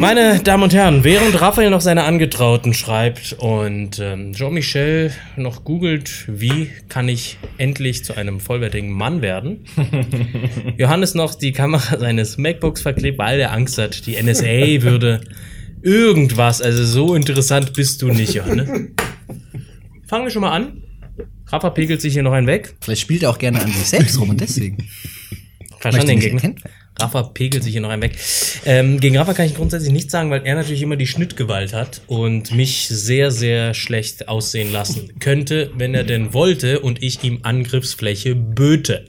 Meine Damen und Herren, während Raphael noch seine Angetrauten schreibt und ähm, Jean-Michel noch googelt, wie kann ich endlich zu einem vollwertigen Mann werden, Johannes noch die Kamera seines MacBooks verklebt, weil er Angst hat, die NSA würde irgendwas, also so interessant bist du nicht, Johannes. Fangen wir schon mal an. Rafa pegelt sich hier noch einen weg. Vielleicht spielt er auch gerne an sich selbst rum und deswegen. Verstanden den Möchte Gegner? Rafa pegelt sich hier noch einen weg. Ähm, gegen Rafa kann ich grundsätzlich nichts sagen, weil er natürlich immer die Schnittgewalt hat und mich sehr, sehr schlecht aussehen lassen könnte, wenn er denn wollte und ich ihm Angriffsfläche böte.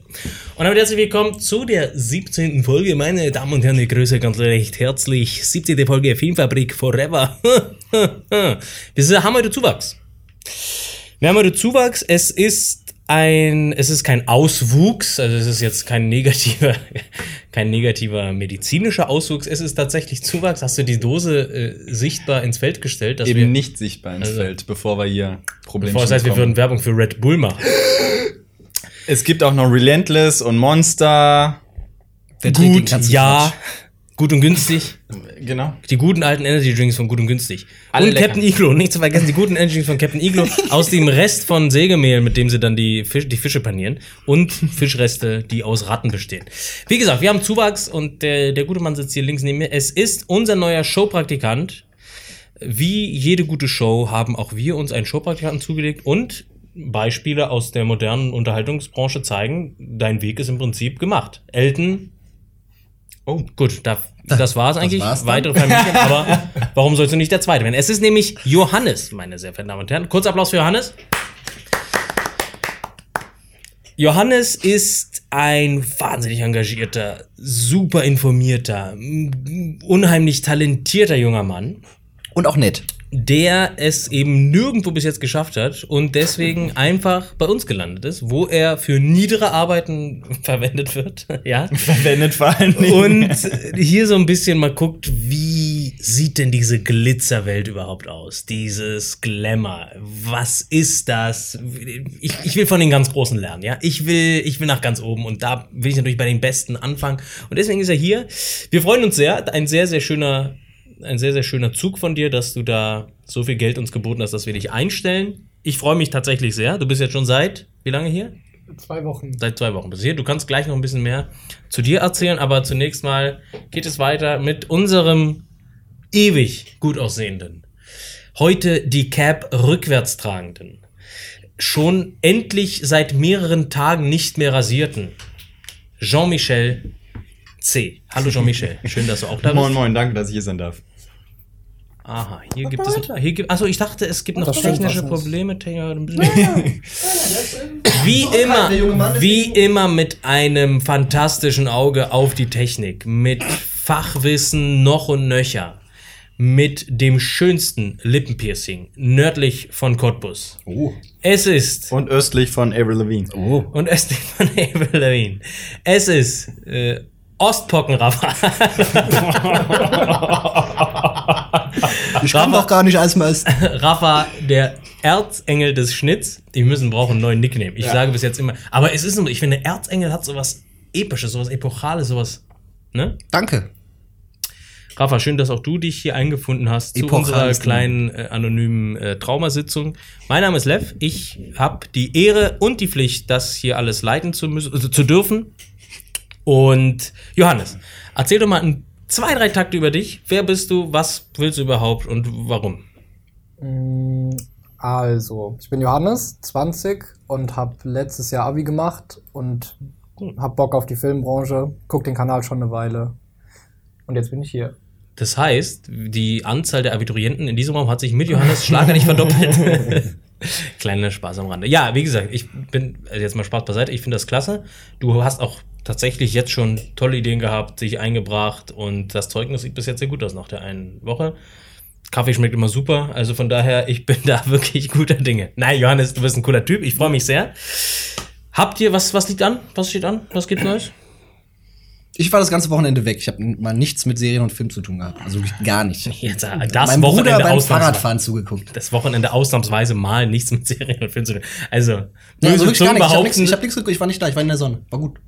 Und damit herzlich willkommen zu der 17. Folge. Meine Damen und Herren, ich grüße ganz recht herzlich. 17. Folge Filmfabrik Forever. Wir haben heute Zuwachs. Wir haben heute Zuwachs. Es ist ein, es ist kein Auswuchs, also es ist jetzt kein negativer, kein negativer medizinischer Auswuchs. Es ist tatsächlich Zuwachs. Hast du die Dose äh, sichtbar ins Feld gestellt, Eben wir, nicht sichtbar ins Also- Feld, bevor wir hier Probleme bevor das heißt, wir würden Werbung für Red Bull machen. Es gibt auch noch Relentless und Monster. Den Gut, ja, gut und günstig. Genau. Die guten alten Energy Drinks von Gut und Günstig. Alle und lecker. Captain Iglo, nicht zu vergessen, die guten Energy Drinks von Captain Iglo aus dem Rest von Sägemehl, mit dem sie dann die, Fisch, die Fische panieren. Und Fischreste, die aus Ratten bestehen. Wie gesagt, wir haben Zuwachs und der, der gute Mann sitzt hier links neben mir. Es ist unser neuer Showpraktikant. Wie jede gute Show haben auch wir uns einen Showpraktikanten zugelegt und Beispiele aus der modernen Unterhaltungsbranche zeigen, dein Weg ist im Prinzip gemacht. Elton, oh, gut, da, das war's eigentlich. war's. Weitere Familien, aber warum sollst du nicht der Zweite werden? Es ist nämlich Johannes, meine sehr verehrten Damen und Herren. Kurz Applaus für Johannes. Johannes ist ein wahnsinnig engagierter, super informierter, unheimlich talentierter junger Mann Und auch nett. Der es eben nirgendwo bis jetzt geschafft hat und deswegen einfach bei uns gelandet ist, wo er für niedere Arbeiten verwendet wird, ja. Verwendet vor Dingen. Und hier so ein bisschen mal guckt, wie sieht denn diese Glitzerwelt überhaupt aus? Dieses Glamour. Was ist das? Ich, ich will von den ganz Großen lernen, ja. Ich will, ich will nach ganz oben und da will ich natürlich bei den Besten anfangen. Und deswegen ist er hier. Wir freuen uns sehr. Ein sehr, sehr schöner, ein sehr, sehr schöner Zug von dir, dass du da so viel Geld uns geboten hast, dass wir dich einstellen. Ich freue mich tatsächlich sehr. Du bist jetzt schon seit, wie lange hier? Zwei Wochen. Seit zwei Wochen bist du hier. Du kannst gleich noch ein bisschen mehr zu dir erzählen, aber zunächst mal geht es weiter mit unserem ewig gut aussehenden. Heute die Cap rückwärts tragenden. Schon endlich seit mehreren Tagen nicht mehr rasierten. Jean-Michel C. Hallo Jean-Michel. Schön, dass du auch da bist. moin, moin, danke, dass ich hier sein darf. Aha, hier gibt es. Hier gibt, achso, ich dachte, es gibt noch Das stimmt technische. Probleme. Wie immer, wie immer mit einem fantastischen Auge auf die Technik, mit Fachwissen noch und nöcher, mit dem schönsten Lippenpiercing nördlich von Cottbus. Oh. Es ist Und östlich von Avril Lavigne. Oh. und östlich von Avril Lavigne. Es ist äh, Ostpockenraffer. Ich kann doch gar nicht als Meister. Rafa, der Erzengel des Schnitts. Die müssen brauchen einen neuen Nickname. Ich sage bis jetzt immer. Aber es ist so, ich finde, Erzengel hat sowas Episches, sowas Epochales, sowas. Ne? Danke. Rafa, schön, dass auch du dich hier eingefunden hast zu Epochales unserer kleinen äh, anonymen äh, Traumasitzung. Mein Name ist Lev. Ich habe die Ehre und die Pflicht, das hier alles leiten zu müssen, also zu dürfen. Und Johannes, erzähl doch mal ein, zwei, drei Takte über dich. Wer bist du? Was willst du überhaupt und warum? Mm, Also, ich bin Johannes, 20 und habe letztes Jahr Abi gemacht und hab Bock auf die Filmbranche, guck den Kanal schon eine Weile. Und jetzt bin ich hier. Das heißt, die Anzahl der Abiturienten in diesem Raum hat sich mit Johannes schlagartig verdoppelt. Kleiner Spaß am Rande. Ja, wie gesagt, ich bin, also jetzt mal Spaß beiseite, ich finde das klasse. Du hast auch tatsächlich jetzt schon tolle Ideen gehabt, dich eingebracht und das Zeugnis sieht bis jetzt sehr gut aus nach der einen Woche. Kaffee schmeckt immer super, also von daher, ich bin da wirklich guter Dinge. Nein, Johannes, du bist ein cooler Typ, ich freue mich sehr. Habt ihr, was, was liegt an? Was steht an? Was gibt's Neues? Ich war das ganze Wochenende weg. Ich habe mal nichts mit Serien und Film zu tun gehabt. Also gar nicht. Jetzt, äh, das Bruder Wochenende beim ausnahmsweise- Fahrradfahren zugeguckt. das Wochenende ausnahmsweise mal nichts mit Serien und Film zu tun. Also, böse also wirklich gar nichts. Ich habe nichts ich hab nichts geguckt. Ich war nicht da. Ich war in der Sonne. War gut.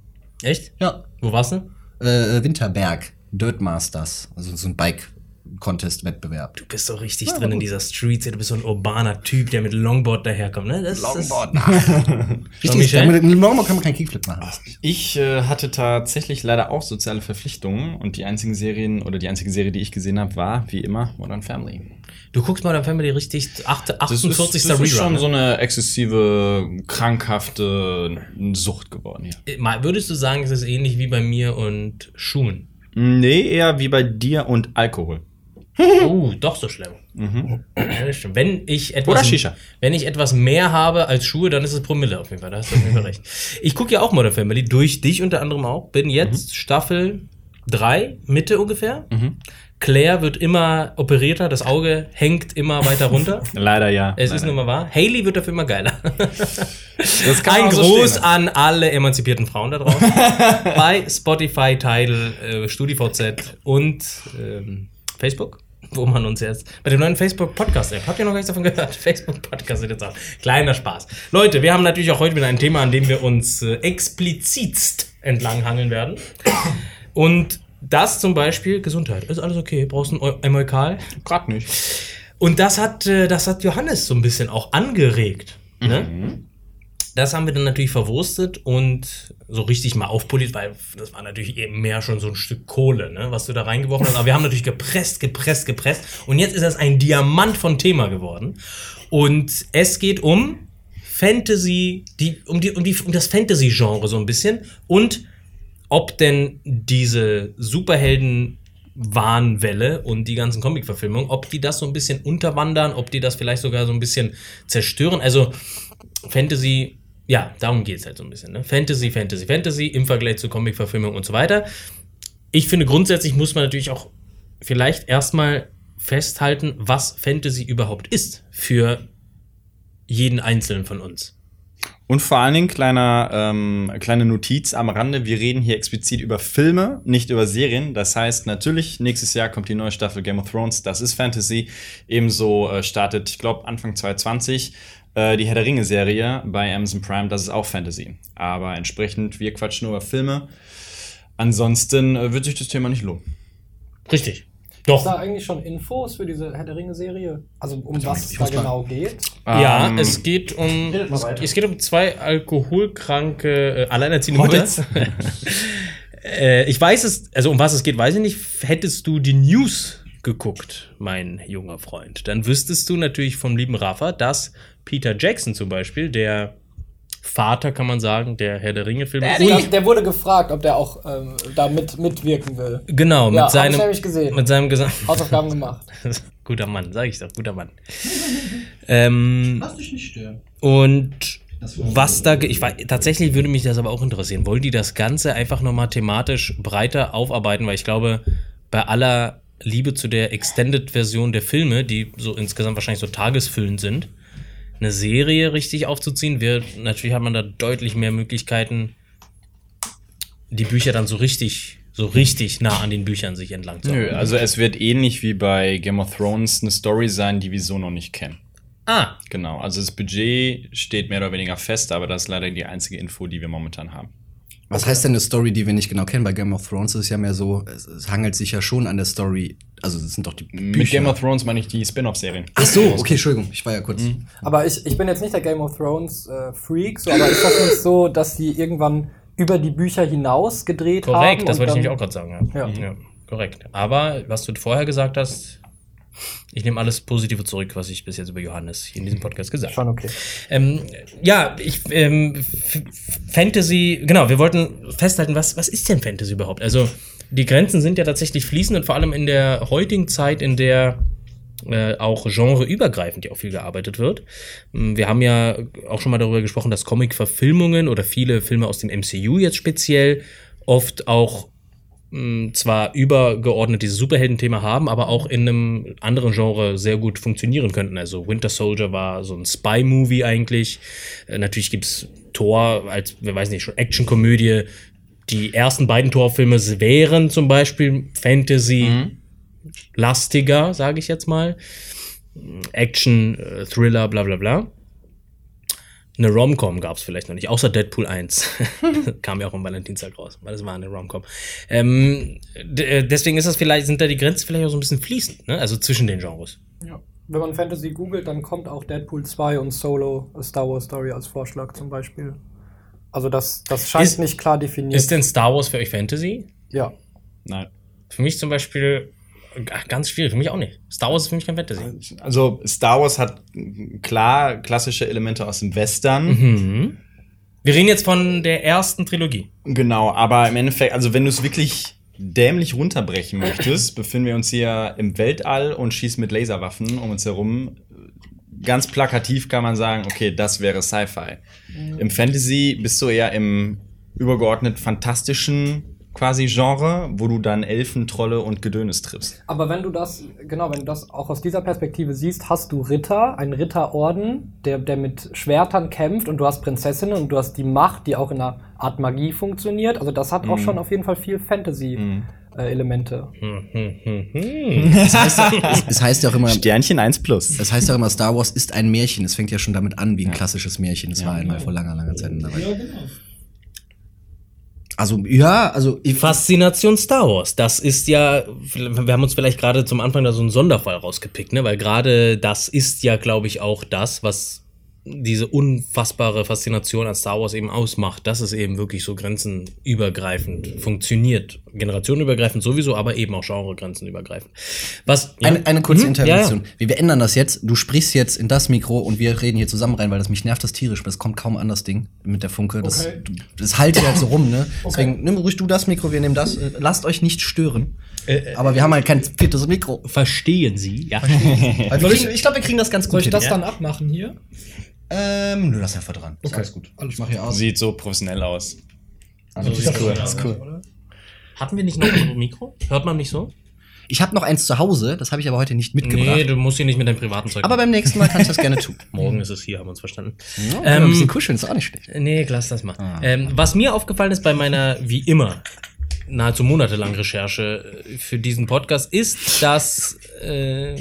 Echt? Ja. Wo warst du? Äh, Winterberg. Dirt Masters. Also so ein Bike. Contest-Wettbewerb. Du bist so richtig drin in dieser Street, du bist so ein urbaner Typ, der mit Longboard daherkommt, ne? Das, Longboard, Das, Richtig, mit einem Longboard kann man keinen Kickflip machen. Das ist Ich äh, hatte tatsächlich leider auch soziale Verpflichtungen und die einzigen Serien oder die einzige Serie, die ich gesehen habe, war wie immer Modern Family. du guckst Modern Family richtig, acht- 48. das ist Rerun. schon ne? so eine exzessive, krankhafte Sucht geworden hier. Mal, Würdest du sagen, es ist ähnlich wie bei mir und Schuhen? Nee, eher wie bei dir und Alkohol. Oh, doch so schlimm. Ja, stimmt. Wenn ich etwas, Oder Shisha. wenn ich etwas mehr habe als Schuhe, dann ist es Promille auf jeden Fall. Da hast du auf jeden Fall recht. Ich gucke ja auch Modern Family, durch dich unter anderem auch. Bin jetzt Staffel 3, Mitte ungefähr. Claire wird immer operierter, das Auge hängt immer weiter runter. Leider ja. Es Nein, ist nun mal wahr. Haley wird dafür immer geiler. Das kann Ein so Gruß stehen. an alle emanzipierten Frauen da draußen. Bei Spotify, Tidal, äh, StudiVZ und ähm, Facebook, wo man uns jetzt bei dem neuen Facebook Podcast App. Habt ihr noch gar nichts davon gehört? Facebook Podcast ist jetzt auch. Kleiner Spaß. Leute, wir haben natürlich auch heute wieder ein Thema, an dem wir uns äh, explizitst entlanghangeln werden. Und das zum Beispiel Gesundheit. Ist alles okay? Brauchst du ein Emolkal? Grad nicht. Und das hat, äh, das hat Johannes so ein bisschen auch angeregt. Ne? Das haben wir dann natürlich verwurstet und so richtig mal aufpoliert, weil das war natürlich eben mehr schon so ein Stück Kohle, ne, was du da reingeworfen hast. Aber wir haben natürlich gepresst, gepresst, gepresst. Und jetzt ist das ein Diamant von Thema geworden. Und es geht um Fantasy, die, um, die, um, die, um das Fantasy-Genre so ein bisschen. Und ob denn diese Superhelden Wahnwelle und die ganzen Comic-Verfilmungen, ob die das so ein bisschen unterwandern, ob die das vielleicht sogar so ein bisschen zerstören. Also Fantasy, ja, darum geht es halt so ein bisschen. Ne? Fantasy, Fantasy, Fantasy im Vergleich zu Comic-Verfilmung und so weiter. Ich finde, grundsätzlich muss man natürlich auch vielleicht erstmal festhalten, was Fantasy überhaupt ist für jeden Einzelnen von uns. Und vor allen Dingen kleiner, ähm, kleine Notiz am Rande. Wir reden hier explizit über Filme, nicht über Serien. Das heißt, natürlich, nächstes Jahr kommt die neue Staffel Game of Thrones. Das ist Fantasy. Ebenso äh, startet, ich glaube, Anfang 2020 äh, die Herr der Ringe-Serie bei Amazon Prime. Das ist auch Fantasy. Aber entsprechend, wir quatschen nur über Filme. Ansonsten äh, wird sich das Thema nicht lohnen. Richtig. Ist da Doch. eigentlich schon Infos für diese Herr der Ringe-Serie? Also um Also, was es ich da genau geht? Ja, Ähm, es geht um Redet mal weiter. es geht um zwei alkoholkranke äh, alleinerziehende Mütter. Äh, ich weiß es, also um was es geht, weiß ich nicht. Hättest du die News geguckt, mein junger Freund, dann wüsstest du natürlich vom lieben Rafa, dass Peter Jackson zum Beispiel, der Vater, kann man sagen, der Herr der Ringe-Filme. Der, der wurde gefragt, ob der auch ähm, da mit, mitwirken will. Genau, Ja, mit hab ich seinem, nämlich gesehen. mit seinem Gesang. Hausaufgaben gemacht. guter Mann, sag ich doch, guter Mann. ähm, Lass dich nicht stören. Und was da, ich weiß, tatsächlich würde mich das aber auch interessieren. Wollen die das Ganze einfach nochmal thematisch breiter aufarbeiten? Weil ich glaube, bei aller Liebe zu der Extended-Version der Filme, die so insgesamt wahrscheinlich so tagesfüllend sind, eine Serie richtig aufzuziehen, wird, natürlich hat man da deutlich mehr Möglichkeiten, die Bücher dann so richtig, so richtig nah an den Büchern sich entlang zu Nö, also es wird ähnlich wie bei Game of Thrones eine Story sein, die wir so noch nicht kennen. Ah, Genau, also das Budget steht mehr oder weniger fest, aber das ist leider die einzige Info, die wir momentan haben. Was heißt denn eine Story, die wir nicht genau kennen? Bei Game of Thrones ist es ja mehr so, es, es hangelt sich ja schon an der Story. Also es sind doch die Mit Bücher. Game of Thrones meine ich die Spin-off-Serien. Ach so, okay, Entschuldigung, ich war ja kurz. Aber ich, ich bin jetzt nicht der Game of Thrones äh, Freak, so, aber ist das nicht so, dass die irgendwann über die Bücher hinaus gedreht haben? korrekt, das wollte ich nämlich auch gerade sagen. Ja. Ja. ja, korrekt. Aber was du vorher gesagt hast, ich nehme alles Positive zurück, was ich bis jetzt über Johannes hier in diesem Podcast gesagt habe. Schon okay. Ähm, ja, ich, ähm, Fantasy, genau, wir wollten festhalten, was, was ist denn Fantasy überhaupt? Also, die Grenzen sind ja tatsächlich fließend und vor allem in der heutigen Zeit, in der äh, auch genreübergreifend ja auch viel gearbeitet wird. Ähm, Wir haben ja auch schon mal darüber gesprochen, dass Comic-Verfilmungen oder viele Filme aus dem MCU jetzt speziell oft auch zwar übergeordnet dieses Superhelden-Thema haben, aber auch in einem anderen Genre sehr gut funktionieren könnten. Also Winter Soldier war so ein Spy-Movie eigentlich. Äh, natürlich gibt's Thor als, wer weiß nicht, schon Action-Komödie. Die ersten beiden Thor-Filme wären zum Beispiel Fantasy-lastiger, sage ich jetzt mal. Action, äh, bla bla bla. Eine Rom-Com gab es vielleicht noch nicht, außer Deadpool 1. Kam ja auch am Valentinstag raus, weil das war eine Rom-Com. Ähm, äh, deswegen ist das vielleicht, sind da die Grenzen vielleicht auch so ein bisschen fließend, ne? Also zwischen den Genres. Ja. Wenn man Fantasy googelt, dann kommt auch Deadpool 2 und Solo, A Star Wars Story als Vorschlag zum Beispiel. Also das, das scheint Ist- nicht klar definiert. Ist denn Star Wars für euch Fantasy? ja. Nein. Für mich zum Beispiel ganz schwierig, für mich auch nicht. Star Wars ist für mich kein Fantasy. Also Star Wars hat mm, klar klassische Elemente aus dem Western. Mhm. Wir reden jetzt von der ersten Trilogie. Genau, aber im Endeffekt, also wenn du es wirklich dämlich runterbrechen möchtest, befinden wir uns hier im Weltall und schießen mit Laserwaffen um uns herum. Ganz plakativ kann man sagen, okay, das wäre Sci-Fi. Im Fantasy bist du eher im übergeordnet fantastischen quasi Genre, wo du dann Elfen, Trolle und Gedönes triffst. Aber wenn du das, genau, wenn du das auch aus dieser Perspektive siehst, hast du Ritter, einen Ritterorden, der, der mit Schwertern kämpft und du hast Prinzessinnen und du hast die Macht, die auch in einer Art Magie funktioniert. Also das hat auch schon auf jeden Fall viel Fantasy-Elemente. Hm, hm, hm, hm. Es heißt, es, es heißt ja auch immer, Sternchen 1 plus. es heißt ja auch immer, Star Wars ist ein Märchen. Es fängt ja schon damit an, wie ein klassisches Märchen. Es war einmal vor langer, langer Zeit in der Welt. Also, ja, also ich, Faszination Star Wars. Das ist ja, wir haben uns vielleicht gerade zum Anfang da so einen Sonderfall rausgepickt, ne? Weil gerade das ist ja, glaube ich, auch das, was diese unfassbare Faszination an Star Wars eben ausmacht, dass es eben wirklich so grenzenübergreifend funktioniert. Generationenübergreifend sowieso, aber eben auch genregrenzenübergreifend. Was, ja. Eine, eine kurze Mhm, Intervention. ja, ja. Wir, wir ändern das jetzt. Du sprichst jetzt in das Mikro und wir reden hier zusammen rein, weil das mich nervt das tierisch. Das kommt kaum an das Ding mit der Funke. Das, Okay. das haltet halt so rum, ne? Deswegen nimm ruhig du das Mikro, wir nehmen das. Äh, Lasst euch nicht stören. Aber wir haben halt kein viertes Mikro. Verstehen Sie? Ja. Weil wir kriegen, ich glaube, wir kriegen das ganz gut Soll ich hin. das ja? dann abmachen hier? Ähm, nö, lass einfach dran. Ist Alles gut. Ich mach hier aus. Sieht so professionell aus. Also, das ist cool. Das ist cool. Hatten wir nicht noch ein Mikro? Hört man mich so? Ich habe noch eins zu Hause, das habe ich aber heute nicht mitgebracht. Nee, du musst hier nicht mit deinem privaten Zeug. aber beim nächsten Mal kann ich das gerne tun. morgen ist es hier, haben wir uns verstanden. Ja, Ähm, ein bisschen kuscheln ist auch nicht schlecht. Nee, lass das mal. Ähm, was mir aufgefallen ist bei meiner, wie immer, nahezu monatelangen Recherche äh, für diesen Podcast, ist, dass äh,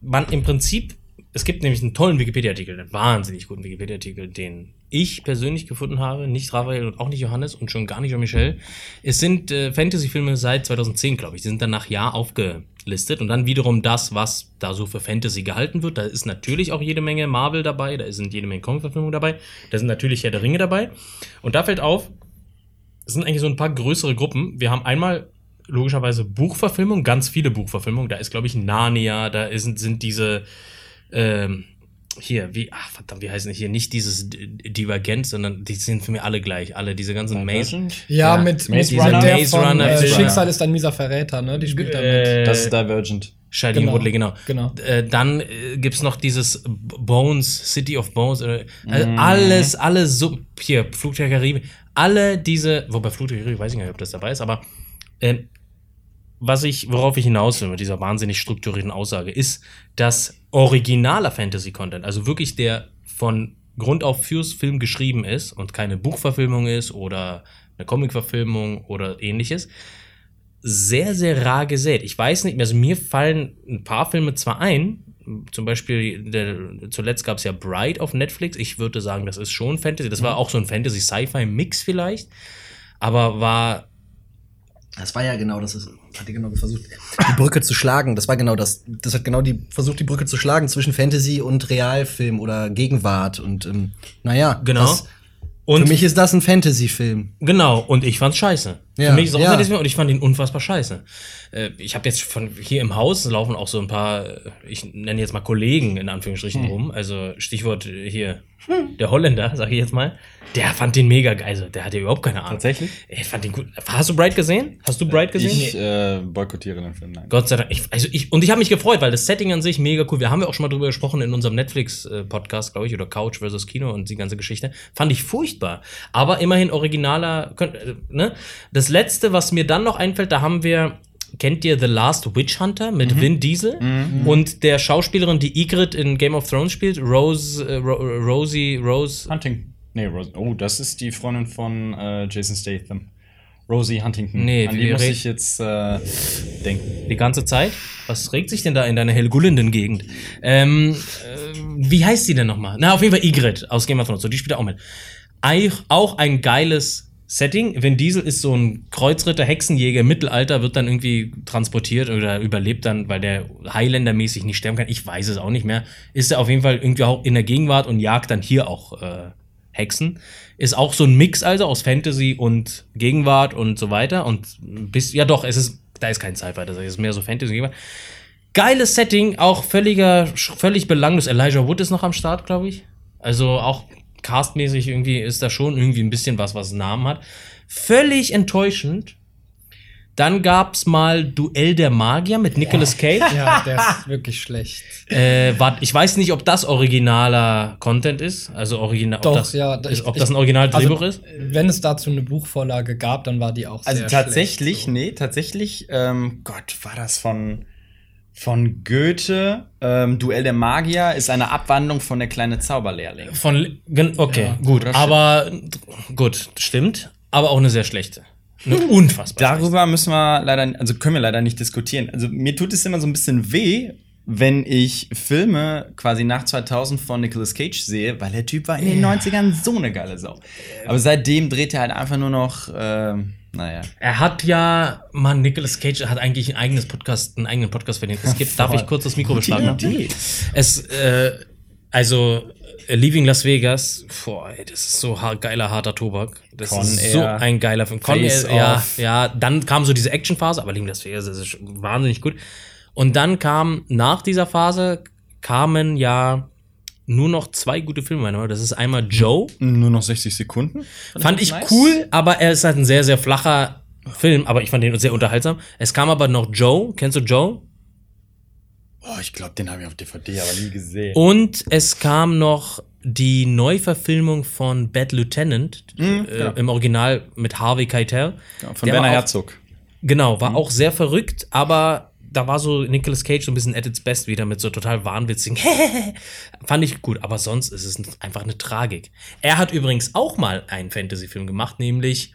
man im Prinzip, es gibt nämlich einen tollen Wikipedia-Artikel, einen wahnsinnig guten Wikipedia-Artikel, den ich persönlich gefunden habe, nicht Raphael und auch nicht Johannes und schon gar nicht Jean-Michel. Es sind äh, Fantasy-Filme seit 2010, glaube ich. Die sind dann nach Jahr aufgelistet und dann wiederum das, was da so für Fantasy gehalten wird. Da ist natürlich auch jede Menge Marvel dabei, da sind jede Menge Comic-Verfilmungen dabei, da sind natürlich Herr der Ringe dabei. Und da fällt auf, es sind eigentlich so ein paar größere Gruppen. Wir haben einmal logischerweise Buchverfilmung, ganz viele Buchverfilmungen. Da ist, glaube ich, Narnia, da ist, sind diese, ähm, hier, wie, ach verdammt, wie heißen die hier? Nicht dieses Divergent, sondern die sind für mich alle gleich. Alle, diese ganzen Maze. Ja, Ja, mit Maze mit Runner. der Maze von Runner, äh, Maze Runner. Schicksal ist ein mieser Verräter, ne? Die spielt damit. Äh, Das ist Divergent. Shailene Genau, Woodley, genau. genau. Äh, dann äh, gibt's noch dieses Bones, City of Bones, äh, also alles, alles so, hier, Flug der Karibik, alle diese, wobei Flug der Karibik weiß ich gar nicht, ob das dabei ist, aber äh, was ich, worauf ich hinaus will mit dieser wahnsinnig strukturierten Aussage, ist, dass originaler Fantasy-Content, also wirklich der von Grund auf fürs Film geschrieben ist und keine Buchverfilmung ist oder eine Comicverfilmung oder ähnliches, sehr, sehr rar gesät. Ich weiß nicht, also mir fallen ein paar Filme zwar ein, zum Beispiel, der, zuletzt gab es ja Bright auf Netflix. Ich würde sagen, das ist schon Fantasy. Das war auch so ein Fantasy-Sci-Fi-Mix vielleicht, aber war Das war ja genau, das ist, hat die genau versucht, die Brücke zu schlagen. Das war genau das. Das hat genau die versucht, die Brücke zu schlagen zwischen Fantasy und Realfilm oder Gegenwart. Und ähm, naja, Genau. Das, und für mich ist das ein Fantasy-Film. Genau, und ich fand's scheiße. Ja, Für mich ist auch ja. Fantasy und ich fand ihn unfassbar scheiße. Äh, ich habe jetzt von hier im Haus laufen auch so ein paar, äh, ich nenne jetzt mal Kollegen in Anführungsstrichen Hm. rum. Also Stichwort äh, hier, der Holländer, sag ich jetzt mal. Der fand den mega geil. Also der hatte überhaupt keine Ahnung. Tatsächlich? Ich fand den gut. Hast du Bright gesehen? Hast du Bright gesehen? Ich äh, boykottiere den Film. Nein. Gott sei Dank. Ich, also ich, und ich habe mich gefreut, weil das Setting an sich mega cool. Wir haben ja auch schon mal drüber gesprochen in unserem Netflix-Podcast, glaube ich, oder Couch versus Kino und die ganze Geschichte. Fand ich furchtbar. Aber immerhin originaler. Ne? Das letzte, was mir dann noch einfällt, da haben wir. Kennt ihr The Last Witch Hunter mit Vin Diesel und der Schauspielerin, die Ygritte in Game of Thrones spielt, Rose, äh, Ro Rosie, Rose, Hunting. Nee, Rose. Oh, das ist die Freundin von äh, Jason Statham. Rosie Huntington. Nee, An die muss ich jetzt äh, denken. Die ganze Zeit? Was regt sich denn da in deiner hellgullenden Gegend? Ähm, äh, wie heißt die denn nochmal? Na, auf jeden Fall Ygritte aus Game of Thrones. So, die spielt auch mit. Auch ein geiles Setting. Vin Diesel ist so ein Kreuzritter, Hexenjäger Mittelalter, wird dann irgendwie transportiert oder überlebt dann, weil der Highlander-mäßig nicht sterben kann. Ich weiß es auch nicht mehr. Ist er auf jeden Fall irgendwie auch in der Gegenwart und jagt dann hier auch äh, Hexen. Ist auch so ein Mix also aus Fantasy und Gegenwart und so weiter. Und bis, ja doch, es ist, da ist kein Sci-Fi, das ist mehr so Fantasy und Gegenwart. Geiles Setting, auch völliger, völlig belanglos. Elijah Wood ist noch am Start, glaube ich. Also auch castmäßig irgendwie ist da schon irgendwie ein bisschen was, was einen Namen hat. Völlig enttäuschend. Dann gab's mal Duell der Magier mit Nicolas Cage. Ja, der ist wirklich schlecht. Äh, wart, ich weiß nicht, ob das originaler Content ist. Also original. Doch, ob das, ja. ist, ob das ein Original-Drehbuch also, ist. Wenn es dazu eine Buchvorlage gab, dann war die auch Also sehr tatsächlich, schlecht, so. nee, tatsächlich, ähm, Gott, war das von, von Goethe? Ähm, Duell der Magier ist eine Abwandlung von der kleine Zauberlehrling. Von, okay, Ja, gut. Aber, gut, stimmt. Aber auch eine sehr schlechte. Eine unfassbar. Darüber müssen wir leider, also können wir leider nicht diskutieren. Also mir tut es immer so ein bisschen weh, wenn ich Filme quasi nach 2000 von Nicolas Cage sehe, weil der Typ war in den 90ern so eine geile Sau. Aber seitdem dreht er halt einfach nur noch, ähm, naja. Er hat ja, Mann, Nicolas Cage hat eigentlich ein eigenes Podcast, einen eigenen Podcast verdient. Es gibt, darf ich kurz das Mikro beschlagen? Idee. Es, äh, also, Leaving Las Vegas, boah, ey, das ist so har geiler, harter Tobak. Das Con ist so Air, ein geiler Film. Con Air, ja, ja, dann kam so diese Actionphase, aber Leaving Las Vegas das ist wahnsinnig gut. Und dann kam, nach dieser Phase, kamen ja nur noch zwei gute Filme, meine ich. Das ist einmal Joe, Nur noch 60 Sekunden? Fand ich nice. cool, aber er ist halt ein sehr, sehr flacher Film, aber ich fand den sehr unterhaltsam. Es kam aber noch Joe, kennst du Joe? Oh, ich glaube, den habe ich auf DVD aber nie gesehen. Und es kam noch die Neuverfilmung von Bad Lieutenant, äh, genau. im Original mit Harvey Keitel. Von Der Werner war auch- Herzog. Genau, war auch sehr verrückt, aber da war so Nicolas Cage so ein bisschen at its best wieder mit so total wahnwitzigen. Fand ich gut, aber sonst ist es einfach eine Tragik. Er hat übrigens auch mal einen Fantasy-Film gemacht, nämlich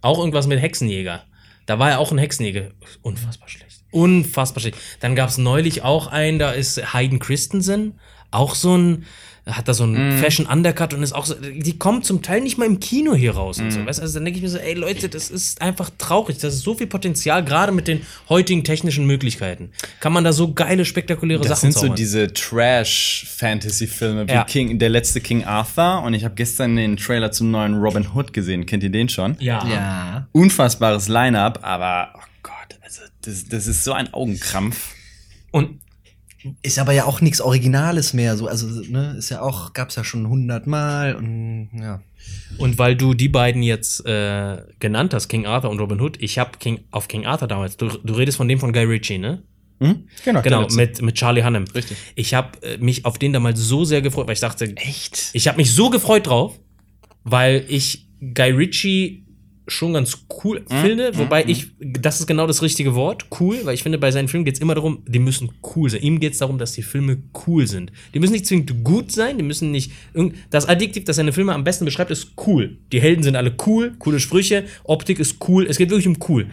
auch irgendwas mit Hexenjäger. Da war er auch ein Hexenjäger. Unfassbar schlecht. Unfassbar schlecht. Dann gab es neulich auch einen, da ist Hayden Christensen, auch so ein, hat da so ein Fashion Undercut und ist auch so, die kommen zum Teil nicht mal im Kino hier raus und so. Weißt du, also dann denke ich mir so, ey Leute, das ist einfach traurig. Das ist so viel Potenzial, gerade mit den heutigen technischen Möglichkeiten. Kann man da so geile, spektakuläre Das Sachen sind so zaubern. diese Trash-Fantasy-Filme wie Ja. King, der letzte King Arthur. Und ich habe gestern den Trailer zum neuen Robin Hood gesehen. Kennt ihr den schon? ja. Ja. Unfassbares Line-Up, aber oh Gott, also das, das ist so ein Augenkrampf. Und Ist aber ja auch nichts Originales mehr. So, also, ne, ist ja auch, gab's ja schon hundertmal und ja. Und weil du die beiden jetzt äh, genannt hast, King Arthur und Robin Hood, ich habe King, auf King Arthur damals, du, du redest von dem von Guy Ritchie, ne? Hm? Genau, Genau, mit, mit Charlie Hunnam. Richtig. Ich habe äh, mich auf den damals so sehr gefreut, weil ich dachte, echt? Ich habe mich so gefreut drauf, weil ich Guy Ritchie schon ganz cool finde, wobei ich, das ist genau das richtige Wort, cool, weil ich finde, bei seinen Filmen geht es immer darum, die müssen cool sein. Ihm geht es darum, dass die Filme cool sind. Die müssen nicht zwingend gut sein, die müssen nicht, das Adjektiv, das seine Filme am besten beschreibt, ist cool. Die Helden sind alle cool, coole Sprüche, Optik ist cool, es geht wirklich um cool.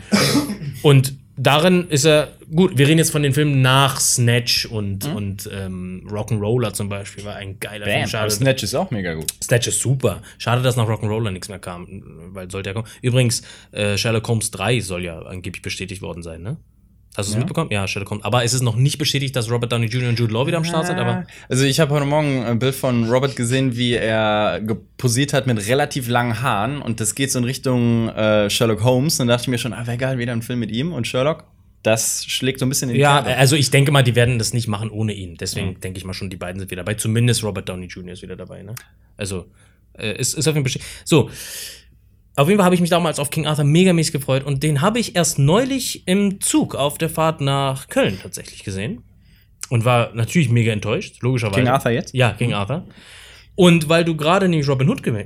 Und darin ist er gut. Wir reden jetzt von den Filmen nach Snatch und, und ähm, Rock'n'Roller zum Beispiel, war ein geiler Film. Bam, Schade, aber Snatch ist auch mega gut. Snatch ist super. Schade, dass nach Rock'n'Roller nichts mehr kam, weil sollte ja kommen. Übrigens, äh, Sherlock Holmes 3 soll ja angeblich bestätigt worden sein, ne? Hast du es mitbekommen? Ja, Sherlock Holmes. Aber es ist noch nicht bestätigt, dass Robert Downey Jr. und Jude Law wieder am Start sind, aber Also ich habe heute Morgen ein Bild von Robert gesehen, wie er geposiert hat mit relativ langen Haaren und das geht so in Richtung äh, Sherlock Holmes. Und da dachte ich mir schon, ah, wäre geil, wieder ein Film mit ihm und Sherlock. Das schlägt so ein bisschen in die ja, Kerbe. also ich denke mal, die werden das nicht machen ohne ihn. Deswegen Mhm. denke ich mal schon, die beiden sind wieder dabei. Zumindest Robert Downey Jr. ist wieder dabei, ne? Also, äh, ist, ist auf jeden Fall bestätigt. So. Auf jeden Fall habe ich mich damals auf King Arthur megamäßig gefreut und den habe ich erst neulich im Zug auf der Fahrt nach Köln tatsächlich gesehen. Und war natürlich mega enttäuscht, logischerweise. King Arthur jetzt? Ja, King Arthur. Und weil du gerade nämlich Robin Hood ge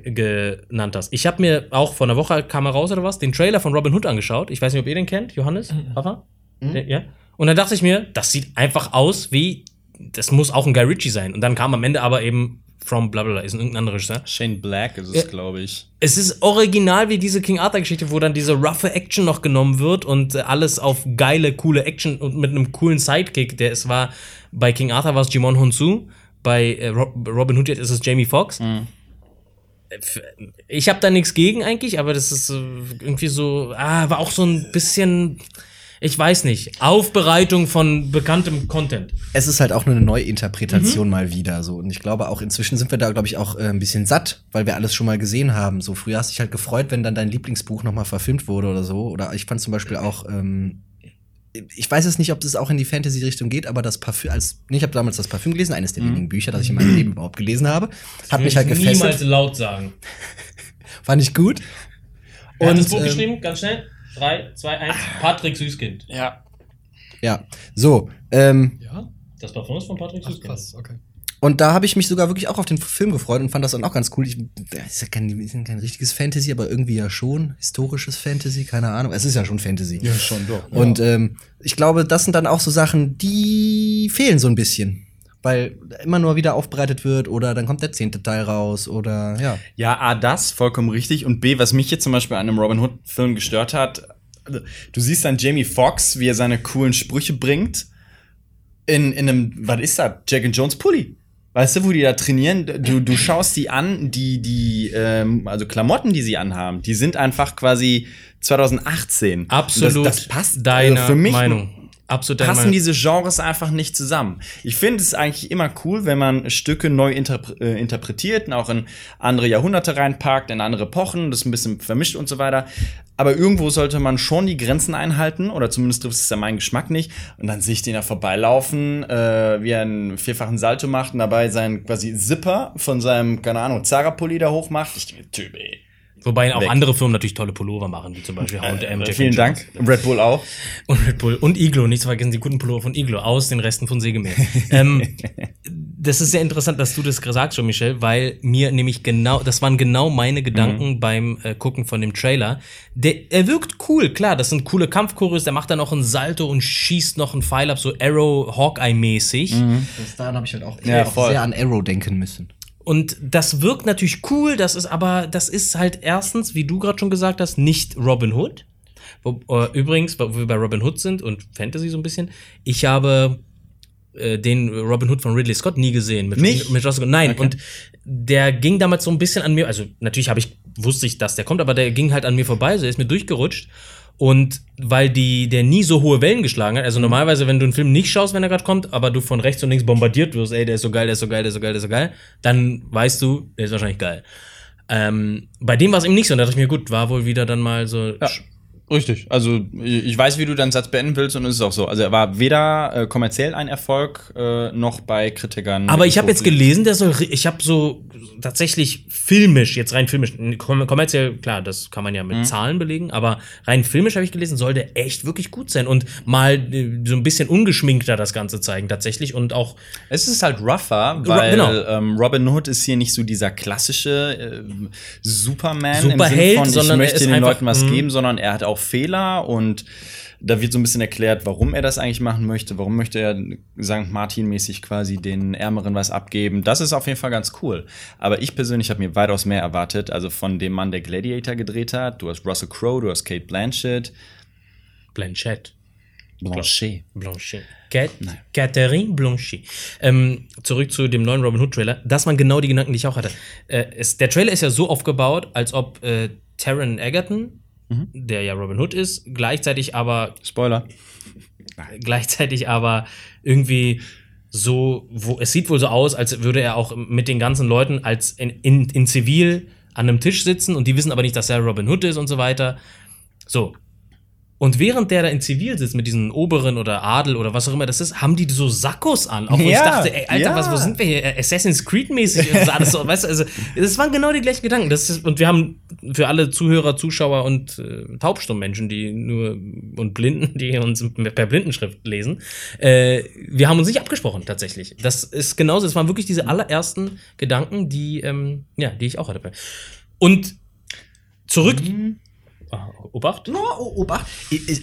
genannt hast, ich habe mir auch vor einer Woche kam er raus oder was, den Trailer von Robin Hood angeschaut. Ich weiß nicht, ob ihr den kennt, Johannes, Rafa? Der- Ja. Und dann dachte ich mir, das sieht einfach aus wie, das muss auch ein Guy Ritchie sein. Und dann kam am Ende aber eben from bla bla bla, ist ein irgendein anderer Regisseur. Shane Black ist es, Ja. glaube ich. Es ist original wie diese King Arthur Geschichte, wo dann diese roughe Action noch genommen wird und äh, alles auf geile, coole Action und mit einem coolen Sidekick. Der es war, bei King Arthur war es Jimon Honsu, bei äh, Rob, Robin Hood jetzt ist es Jamie Foxx. Mhm. Ich habe da nichts gegen eigentlich, aber das ist äh, irgendwie so, ah, war auch so ein bisschen, ich weiß nicht, Aufbereitung von bekanntem Content. Es ist halt auch nur eine Neuinterpretation mal wieder so. Und ich glaube auch, inzwischen sind wir da, glaube ich, auch äh, ein bisschen satt, weil wir alles schon mal gesehen haben. So früher hast du dich halt gefreut, wenn dann dein Lieblingsbuch noch mal verfilmt wurde oder so. Oder ich fand zum Beispiel auch, ähm, ich weiß jetzt nicht, ob das auch in die Fantasy-Richtung geht, aber das Parfüm, als, ich habe damals das Parfüm gelesen, eines der wenigen Bücher, das ich in meinem Leben überhaupt gelesen habe. Hat mich halt Niemals gefesselt. laut sagen. Fand ich gut. Wer hat das Buch ähm, geschrieben? Ganz schnell. 3, 2, 1. Patrick Süßkind. Ja. Ja, so. Ähm, Ja? Das Parfum ist von Patrick Ach, Süßkind. krass, okay. Und da habe ich mich sogar wirklich auch auf den Film gefreut und fand das dann auch ganz cool. Ich, das ist ja kein, ist ja kein richtiges Fantasy, aber irgendwie ja schon. Historisches Fantasy, keine Ahnung. Es ist ja schon Fantasy. Ja, schon doch. Und ähm, ich glaube, das sind dann auch so Sachen, die fehlen so ein bisschen. Weil immer nur wieder aufbereitet wird oder dann kommt der zehnte Teil raus oder ja. Ja, A, das, vollkommen richtig. Und B, was mich jetzt zum Beispiel an einem Robin Hood-Film gestört hat, also, du siehst dann Jamie Foxx, wie er seine coolen Sprüche bringt, in, in einem, was ist das? Jack and Jones Pulli. Weißt du, wo die da trainieren? Du, du schaust die an, die, die, ähm, also Klamotten, die sie anhaben, die sind einfach quasi 2018. Absolut Das, das passt deiner also für mich Meinung. Absolut passen Meinung. diese Genres einfach nicht zusammen. Ich finde es eigentlich immer cool, wenn man Stücke neu interpre äh, interpretiert und auch in andere Jahrhunderte reinpackt, in andere Epochen, das ein bisschen vermischt und so weiter. Aber irgendwo sollte man schon die Grenzen einhalten, oder zumindest trifft es ja meinen Geschmack nicht. Und dann sehe ich den da vorbeilaufen, äh, wie er einen vierfachen Salto macht und dabei seinen quasi Zipper von seinem, keine Ahnung, Zara-Pulli da hochmacht. Ich denke, Typ, ey. Wobei auch Weg. andere Firmen natürlich tolle Pullover machen, wie zum Beispiel H&M, Äh, vielen. Dank. Red Bull auch. Und Red Bull und Iglo, nicht zu vergessen die guten Pullover von Iglo aus den Resten von Sägemehl. ähm, das ist sehr interessant, dass du das sagst, schon, Michel, weil mir nämlich genau, das waren genau meine Gedanken Mhm. beim äh, Gucken von dem Trailer. Der, er wirkt cool, klar, das sind coole Kampfchoreos, der macht dann noch einen Salto und schießt noch einen Pfeil ab, so Arrow Hawkeye-mäßig. Bis dahin habe ich halt auch, Ja, auch sehr an Arrow denken müssen. Und das wirkt natürlich cool, das ist aber, das ist halt erstens, wie du gerade schon gesagt hast, nicht Robin Hood. Wo, äh, übrigens, wo wir bei Robin Hood sind und Fantasy so ein bisschen, ich habe äh, den Robin Hood von Ridley Scott nie gesehen. Mit, Nicht? Mit Joss Nein, Okay. und der ging damals so ein bisschen an mir, also natürlich habe ich, wusste ich, dass der kommt, aber der ging halt an mir vorbei, so er ist mir durchgerutscht. Und weil die, der nie so hohe Wellen geschlagen hat, also normalerweise, wenn du einen Film nicht schaust, wenn er gerade kommt, aber du von rechts und links bombardiert wirst, ey, der ist so geil, der ist so geil, der ist so geil, der ist so geil, dann weißt du, der ist wahrscheinlich geil. Ähm, bei dem war es eben nicht so, und da dachte ich mir, gut, war wohl wieder dann mal so. Ja. Richtig. Also ich weiß, wie du deinen Satz beenden willst und es ist auch so. Also er war weder äh, kommerziell ein Erfolg äh, noch bei Kritikern. Aber ich habe jetzt gelesen, der soll, ich habe so tatsächlich filmisch, jetzt rein filmisch, kom- kommerziell, klar, das kann man ja mit Zahlen belegen, aber rein filmisch habe ich gelesen, soll der echt wirklich gut sein und mal äh, so ein bisschen ungeschminkter das Ganze zeigen tatsächlich und auch Es ist halt rougher, weil genau. ähm, Robin Hood ist hier nicht so dieser klassische äh, Superman Superheld, im Sinne von, sondern ich er möchte den einfach- Leuten was mhm. geben, sondern er hat auch Fehler und da wird so ein bisschen erklärt, warum er das eigentlich machen möchte. Warum möchte er St. Martin-mäßig quasi den Ärmeren was abgeben. Das ist auf jeden Fall ganz cool. Aber ich persönlich habe mir weitaus mehr erwartet. Also von dem Mann, der Gladiator gedreht hat. Du hast Russell Crowe, du hast Kate Blanchett. Blanchett. Blanchet. Blanchet. Cat Catherine Blanchet. Ähm, zurück zu dem neuen Robin Hood Trailer. Das waren genau die Gedanken, die ich auch hatte. Äh, es, der Trailer ist ja so aufgebaut, als ob äh, Taron Egerton, der ja Robin Hood ist, gleichzeitig aber Spoiler. gleichzeitig aber irgendwie so, wo es sieht wohl so aus, als würde er auch mit den ganzen Leuten als in, in, in Zivil an einem Tisch sitzen und die wissen aber nicht, dass er Robin Hood ist und so weiter. So. Und während der da in Zivil sitzt mit diesen Oberen oder Adel oder was auch immer das ist, haben die so Sakkos an. Auch wo ich Ja, dachte, ey, Alter, ja. was, wo sind wir hier? Assassin's Creed-mäßig und so alles so, weißt du, also, das waren genau die gleichen Gedanken. Das ist, und wir haben für alle Zuhörer, Zuschauer und äh, Taubstummmenschen, die nur und Blinden, die uns per Blindenschrift lesen, äh, wir haben uns nicht abgesprochen tatsächlich. Das ist genauso, es waren wirklich diese allerersten Gedanken, die, ähm, ja, die ich auch hatte. Und zurück Ah, Obacht? No, Obacht.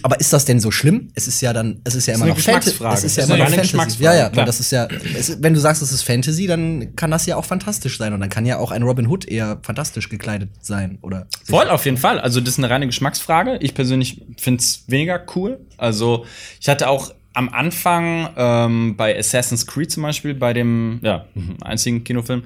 Aber ist das denn so schlimm? Es ist ja dann, es ist ja immer eine noch Fantasy. Geschmacksfrage. Es ist ja immer ist noch eine Fantasy. Geschmacksfrage, Ja, ja, weil das ist ja, es, wenn du sagst, es ist Fantasy, dann kann das ja auch fantastisch sein und dann kann ja auch ein Robin Hood eher fantastisch gekleidet sein oder. Voll, auf jeden Fall. Also, das ist eine reine Geschmacksfrage. Ich persönlich finde es weniger cool. Also, ich hatte auch am Anfang ähm, bei Assassin's Creed zum Beispiel, bei dem ja, einzigen Kinofilm,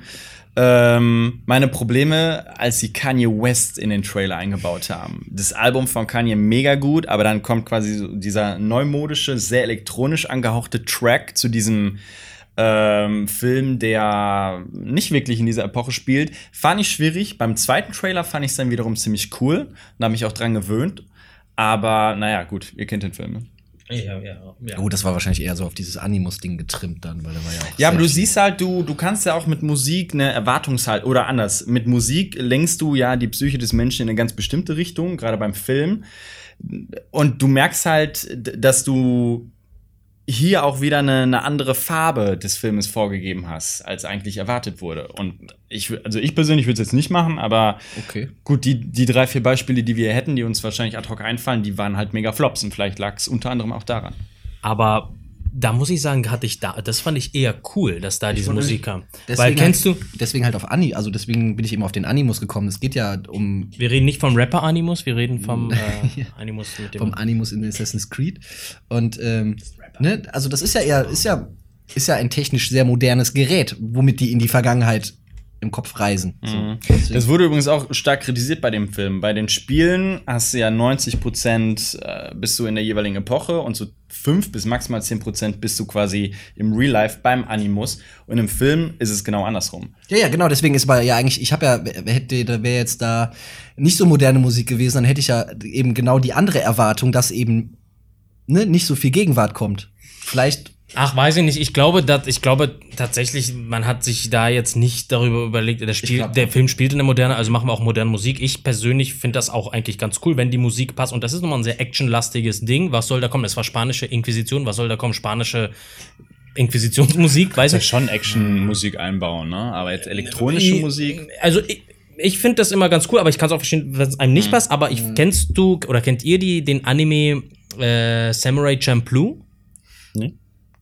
ähm, meine Probleme, als sie Kanye West in den Trailer eingebaut haben. Das Album von Kanye mega gut, aber dann kommt quasi so dieser neumodische, sehr elektronisch angehauchte Track zu diesem ähm, Film, der nicht wirklich in dieser Epoche spielt, fand ich schwierig. Beim zweiten Trailer fand ich es dann wiederum ziemlich cool und habe mich auch dran gewöhnt. Aber naja, gut, ihr kennt den Film. Ne? Ja, ja, ja. Gut, das war wahrscheinlich eher so auf dieses Animus-Ding getrimmt dann, weil da war ja auch. Ja, aber du siehst halt, du, du kannst ja auch mit Musik eine Erwartungshaltung oder anders. Mit Musik lenkst du ja die Psyche des Menschen in eine ganz bestimmte Richtung, gerade beim Film. Und du merkst halt, dass du hier auch wieder eine, eine andere Farbe des Filmes vorgegeben hast, als eigentlich erwartet wurde. Und ich, also ich persönlich würde es jetzt nicht machen, aber Okay. gut, die, die drei, vier Beispiele, die wir hätten, die uns wahrscheinlich ad hoc einfallen, die waren halt mega Flops. Und vielleicht lag es unter anderem auch daran. Aber da muss ich sagen, hatte ich da, das fand ich eher coul, dass da diese Musik kam. Deswegen Weil kennst halt, du, Deswegen halt auf Ani, also deswegen bin ich eben auf den Animus gekommen. Es geht ja um wir reden nicht vom Rapper Animus, wir reden vom äh, Animus mit dem. vom Animus in Assassin's Creed. Und ähm, ne, also das ist ja eher, ist ja, ist ja ein technisch sehr modernes Gerät, womit die in die Vergangenheit im Kopf reisen. So. Deswegen- Das wurde übrigens auch stark kritisiert bei dem Film. Bei den Spielen hast du ja 90 Prozent äh, bist du in der jeweiligen Epoche und so 5 bis maximal 10 Prozent bist du quasi im Real Life beim Animus. Und im Film ist es genau andersrum. Ja, ja, genau, deswegen ist aber ja eigentlich, ich habe ja, hätte, da wäre jetzt da nicht so moderne Musik gewesen, dann hätte ich ja eben genau die andere Erwartung, dass eben ne, nicht so viel Gegenwart kommt. Vielleicht, Ach, weiß ich nicht. Ich glaube, dass, ich glaube tatsächlich, man hat sich da jetzt nicht darüber überlegt, der, Spiel, der Film spielt in der Moderne, also machen wir auch moderne Musik. Ich persönlich finde das auch eigentlich ganz cool, wenn die Musik passt. Und das ist nochmal ein sehr actionlastiges Ding. Was soll da kommen? Das war spanische Inquisition. Was soll da kommen? Spanische Inquisitionsmusik, weiß ich. schon Action-Musik einbauen, ne? Aber jetzt elektronische Musik. Also ich, ich finde das immer ganz cool, aber ich kann es auch verstehen, wenn es einem nicht passt. Aber ich kennst du oder kennt ihr die den Anime äh, Samurai Champloo?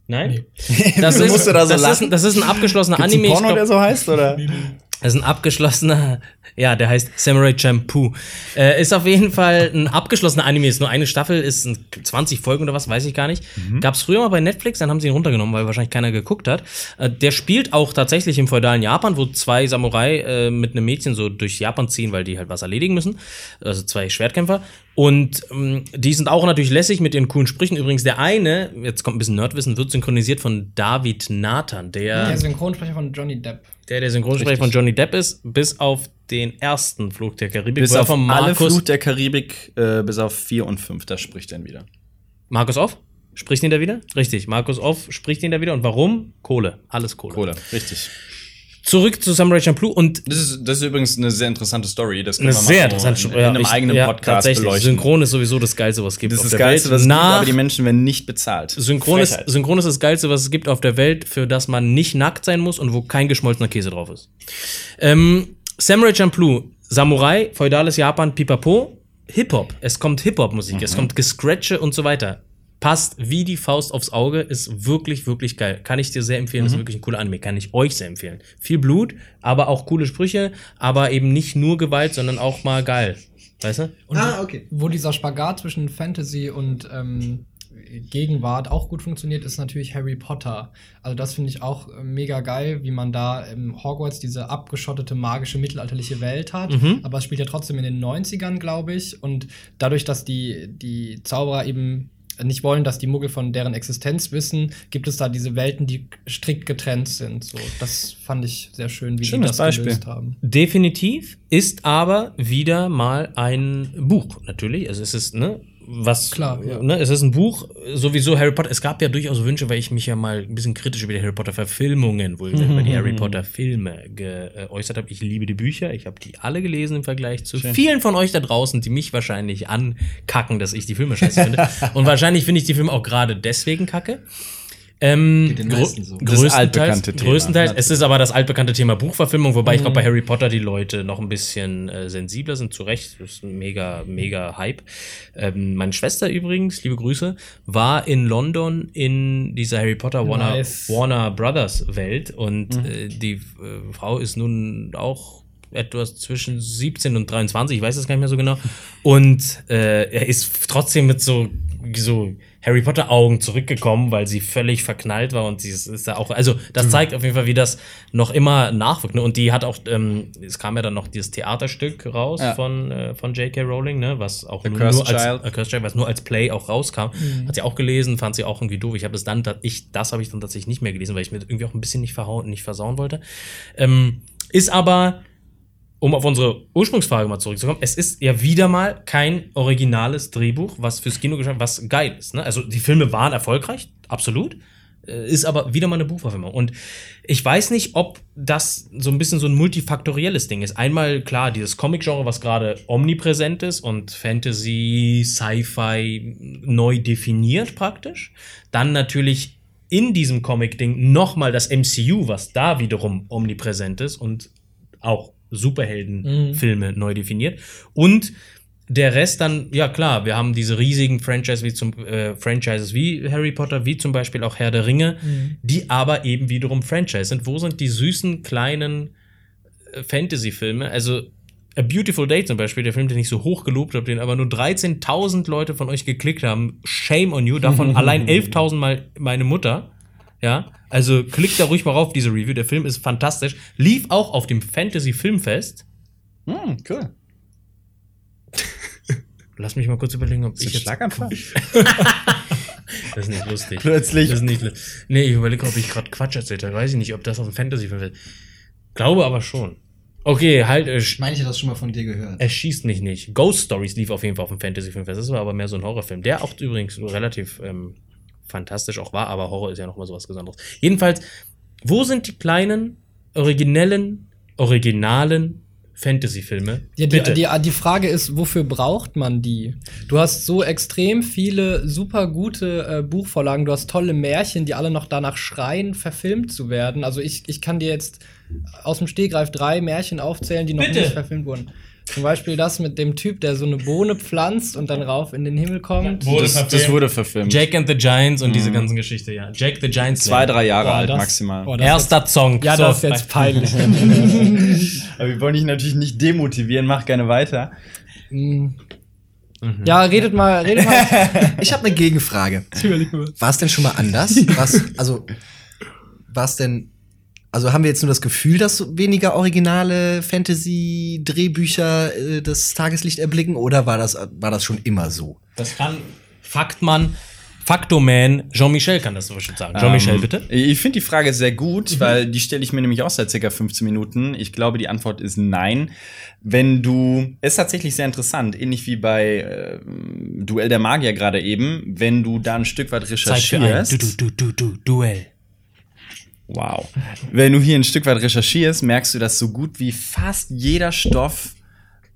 Nee. Nein? Das, ist, musst du da so das, ist, das ist ein abgeschlossener Gibt's Anime. ich Porno, glaub- der so heißt, oder? das ist ein abgeschlossener, ja, der heißt Samurai Champloo. Äh, ist auf jeden Fall ein abgeschlossener Anime, ist nur eine Staffel, ist ein 20 Folgen oder was, weiß ich gar nicht. Gab's früher mal bei Netflix, dann haben sie ihn runtergenommen, weil wahrscheinlich keiner geguckt hat. Äh, der spielt auch tatsächlich im feudalen Japan, wo zwei Samurai äh, mit einem Mädchen so durch Japan ziehen, weil die halt was erledigen müssen. Also zwei Schwertkämpfer. Und ähm, die sind auch natürlich lässig mit ihren coolen Sprüchen. Übrigens, der eine, jetzt kommt ein bisschen Nerdwissen, wird synchronisiert von David Nathan, der Der Synchronsprecher von Johnny Depp. der der Synchronsprecher von Johnny Depp ist, bis auf den ersten Flug der Karibik. Bis auf alle Markus, Flut der Karibik, äh, bis auf 4 und 5, da spricht er wieder. Markus Off? Spricht ihn da wieder? Richtig, Markus Off spricht ihn da wieder. Und warum? Kohle. Alles Kohle. Kohle, richtig. Zurück zu Samurai Champloo und Das ist, das ist übrigens eine sehr interessante Story. Das können eine wir mal sehr interessante in, Sch- in einem ich- eigenen ja, Podcast tatsächlich. beleuchten. Synchron ist sowieso das Geilste, was es gibt das auf ist das der Geilste, Welt. was es gibt, Nach aber die Menschen werden nicht bezahlt. Synchron ist. Synchron ist das Geilste, was es gibt auf der Welt, für das man nicht nackt sein muss und wo kein geschmolzener Käse drauf ist. Ähm, Samurai Champloo, Samurai, feudales Japan, Pipapo, Hip-Hop. Es kommt Hip-Hop-Musik, es kommt Gescratche und so weiter. Passt wie die Faust aufs Auge, ist wirklich, wirklich geil. Kann ich dir sehr empfehlen, ist wirklich ein cooler Anime. Kann ich euch sehr empfehlen. Viel Blut, aber auch coole Sprüche, aber eben nicht nur Gewalt, sondern auch mal geil. Weißt du? Und Ah, okay. Wo dieser Spagat zwischen Fantasy und ähm, Gegenwart auch gut funktioniert, ist natürlich Harry Potter. Also das finde ich auch äh, mega geil, wie man da im Hogwarts diese abgeschottete magische mittelalterliche Welt hat. Mhm. Aber es spielt ja trotzdem in den 90ern, glaube ich. Und dadurch, dass die, die Zauberer eben nicht wollen, dass die Muggel von deren Existenz wissen, gibt es da diese Welten, die strikt getrennt sind. So, das fand ich sehr schön, wie Schönes die das Beispiel. gelöst haben. Definitiv ist aber wieder mal ein Buch, natürlich. Also es ist, ne, was, Klar, ja. ne, es ist ein Buch, sowieso Harry Potter. Es gab ja durchaus Wünsche, weil ich mich ja mal ein bisschen kritisch über die Harry Potter Verfilmungen, wohl über die Harry Potter Filme geäußert habe. Ich liebe die Bücher, ich habe die alle gelesen im Vergleich zu vielen von euch da draußen, die mich wahrscheinlich ankacken, dass ich die Filme scheiße finde. Und wahrscheinlich finde ich die Filme auch gerade deswegen kacke. Ähm, Geht den grö- meisten so. Das größtenteils, altbekannte Thema, größtenteils. Es ist aber das altbekannte Thema Buchverfilmung, wobei ich glaube, bei Harry Potter die Leute noch ein bisschen äh, sensibler sind, zu Recht. Das ist ein mega, mega Hype. Ähm, meine Schwester übrigens, liebe Grüße, war in London in dieser Harry Potter Warner, Nice. Warner Brothers Welt und äh, die äh, Frau ist nun auch etwas zwischen 17 und 23, ich weiß es gar nicht mehr so genau. Und äh, er ist trotzdem mit so, so Harry Potter Augen zurückgekommen, weil sie völlig verknallt war und sie ist, ist da auch, also das zeigt auf jeden Fall, wie das noch immer nachwirkt. Ne? Und die hat auch, ähm, es kam ja dann noch dieses Theaterstück raus Ja. von, äh, von J.K. Rowling, ne? was auch nur, nur als. A Cursed Child, was nur als Play auch rauskam. Hat sie auch gelesen, fand sie auch irgendwie doof. Ich habe es dann, ich, das habe ich dann tatsächlich nicht mehr gelesen, weil ich mir irgendwie auch ein bisschen nicht verhauen, nicht versauen wollte. Ähm, ist aber um auf unsere Ursprungsfrage mal zurückzukommen, es ist ja wieder mal kein originales Drehbuch, was fürs Kino geschafft, was geil ist. Ne? Also die Filme waren erfolgreich, absolut, äh, ist aber wieder mal eine Buchverfilmung. Und ich weiß nicht, ob das so ein bisschen so ein multifaktorielles Ding ist. Einmal klar, dieses Comic-Genre, was gerade omnipräsent ist und Fantasy, Sci-Fi neu definiert praktisch. Dann natürlich in diesem Comic-Ding nochmal das MCU, was da wiederum omnipräsent ist und auch Superheldenfilme neu definiert. Und der Rest dann, ja klar, wir haben diese riesigen Franchise wie zum, äh, Franchises wie Harry Potter, wie zum Beispiel auch Herr der Ringe, die aber eben wiederum Franchise sind. Wo sind die süßen kleinen äh, Fantasy-Filme? Also A Beautiful Day zum Beispiel, der Film, den ich so hoch gelobt habe, den aber nur 13.000 Leute von euch geklickt haben. Shame on you. Davon allein 11.000 mal meine Mutter. Ja, also klickt da ruhig mal rauf, diese Review. Der Film ist fantastisch. Lief auch auf dem Fantasy Filmfest. Hm, cool. Lass mich mal kurz überlegen, ob Ist ich das jetzt. Schlaganfall? Das ist nicht lustig. Plötzlich. Das ist nicht, lu- nee, ich überlege, ob ich gerade Quatsch erzählt habe. Weiß ich nicht, ob das auf dem Fantasy Filmfest. Glaube aber schon. Okay, halt, äh, Ich meine, ich hätte das schon mal von dir gehört. Er schießt mich nicht. Ghost Stories lief auf jeden Fall auf dem Fantasy Filmfest. Das war aber mehr so ein Horrorfilm, der auch übrigens relativ ähm, fantastisch auch war, aber Horror ist ja noch mal sowas Besonderes. Jedenfalls, wo sind die kleinen, originellen, originalen Fantasy-Filme? Ja, die, die, die Frage ist, wofür braucht man die? Du hast so extrem viele super gute äh, Buchvorlagen, du hast tolle Märchen, die alle noch danach schreien, verfilmt zu werden. Also ich, ich kann dir jetzt aus dem Stehgreif drei Märchen aufzählen, die noch Bitte. nicht verfilmt wurden. Zum Beispiel das mit dem Typ, der so eine Bohne pflanzt und dann rauf in den Himmel kommt. Wurde Das, das wurde verfilmt. Jack and the Giants und diese ganzen Geschichte, ja. Jack the Giants. Zwei, drei Jahre alt das- maximal. das Erster Song. Ja, So, das ist jetzt peinlich. Aber wir wollen dich natürlich nicht demotivieren, mach gerne weiter. Mm. Ja, redet mal, redet mal. Ich habe eine Gegenfrage. War es denn schon mal anders? Was, also, war es denn, also haben wir jetzt nur das Gefühl, dass weniger originale Fantasy-Drehbücher äh, das Tageslicht erblicken oder war das, war das schon immer so? Das kann Faktmann, Faktoman, Jean-Michel kann das so bestimmt sagen. Jean-Michel, Ähm, bitte. Ich finde die Frage sehr gut, weil die stelle ich mir nämlich auch seit circa 15 Minuten. Ich glaube, die Antwort ist nein. Wenn du, es ist tatsächlich sehr interessant, ähnlich wie bei äh, Duell der Magier gerade eben, wenn du da ein Stück weit Zeit für ein recherchierst. du, du, du, du, Duell. Wow. Wenn du hier ein Stück weit recherchierst, merkst du, dass so gut wie fast jeder Stoff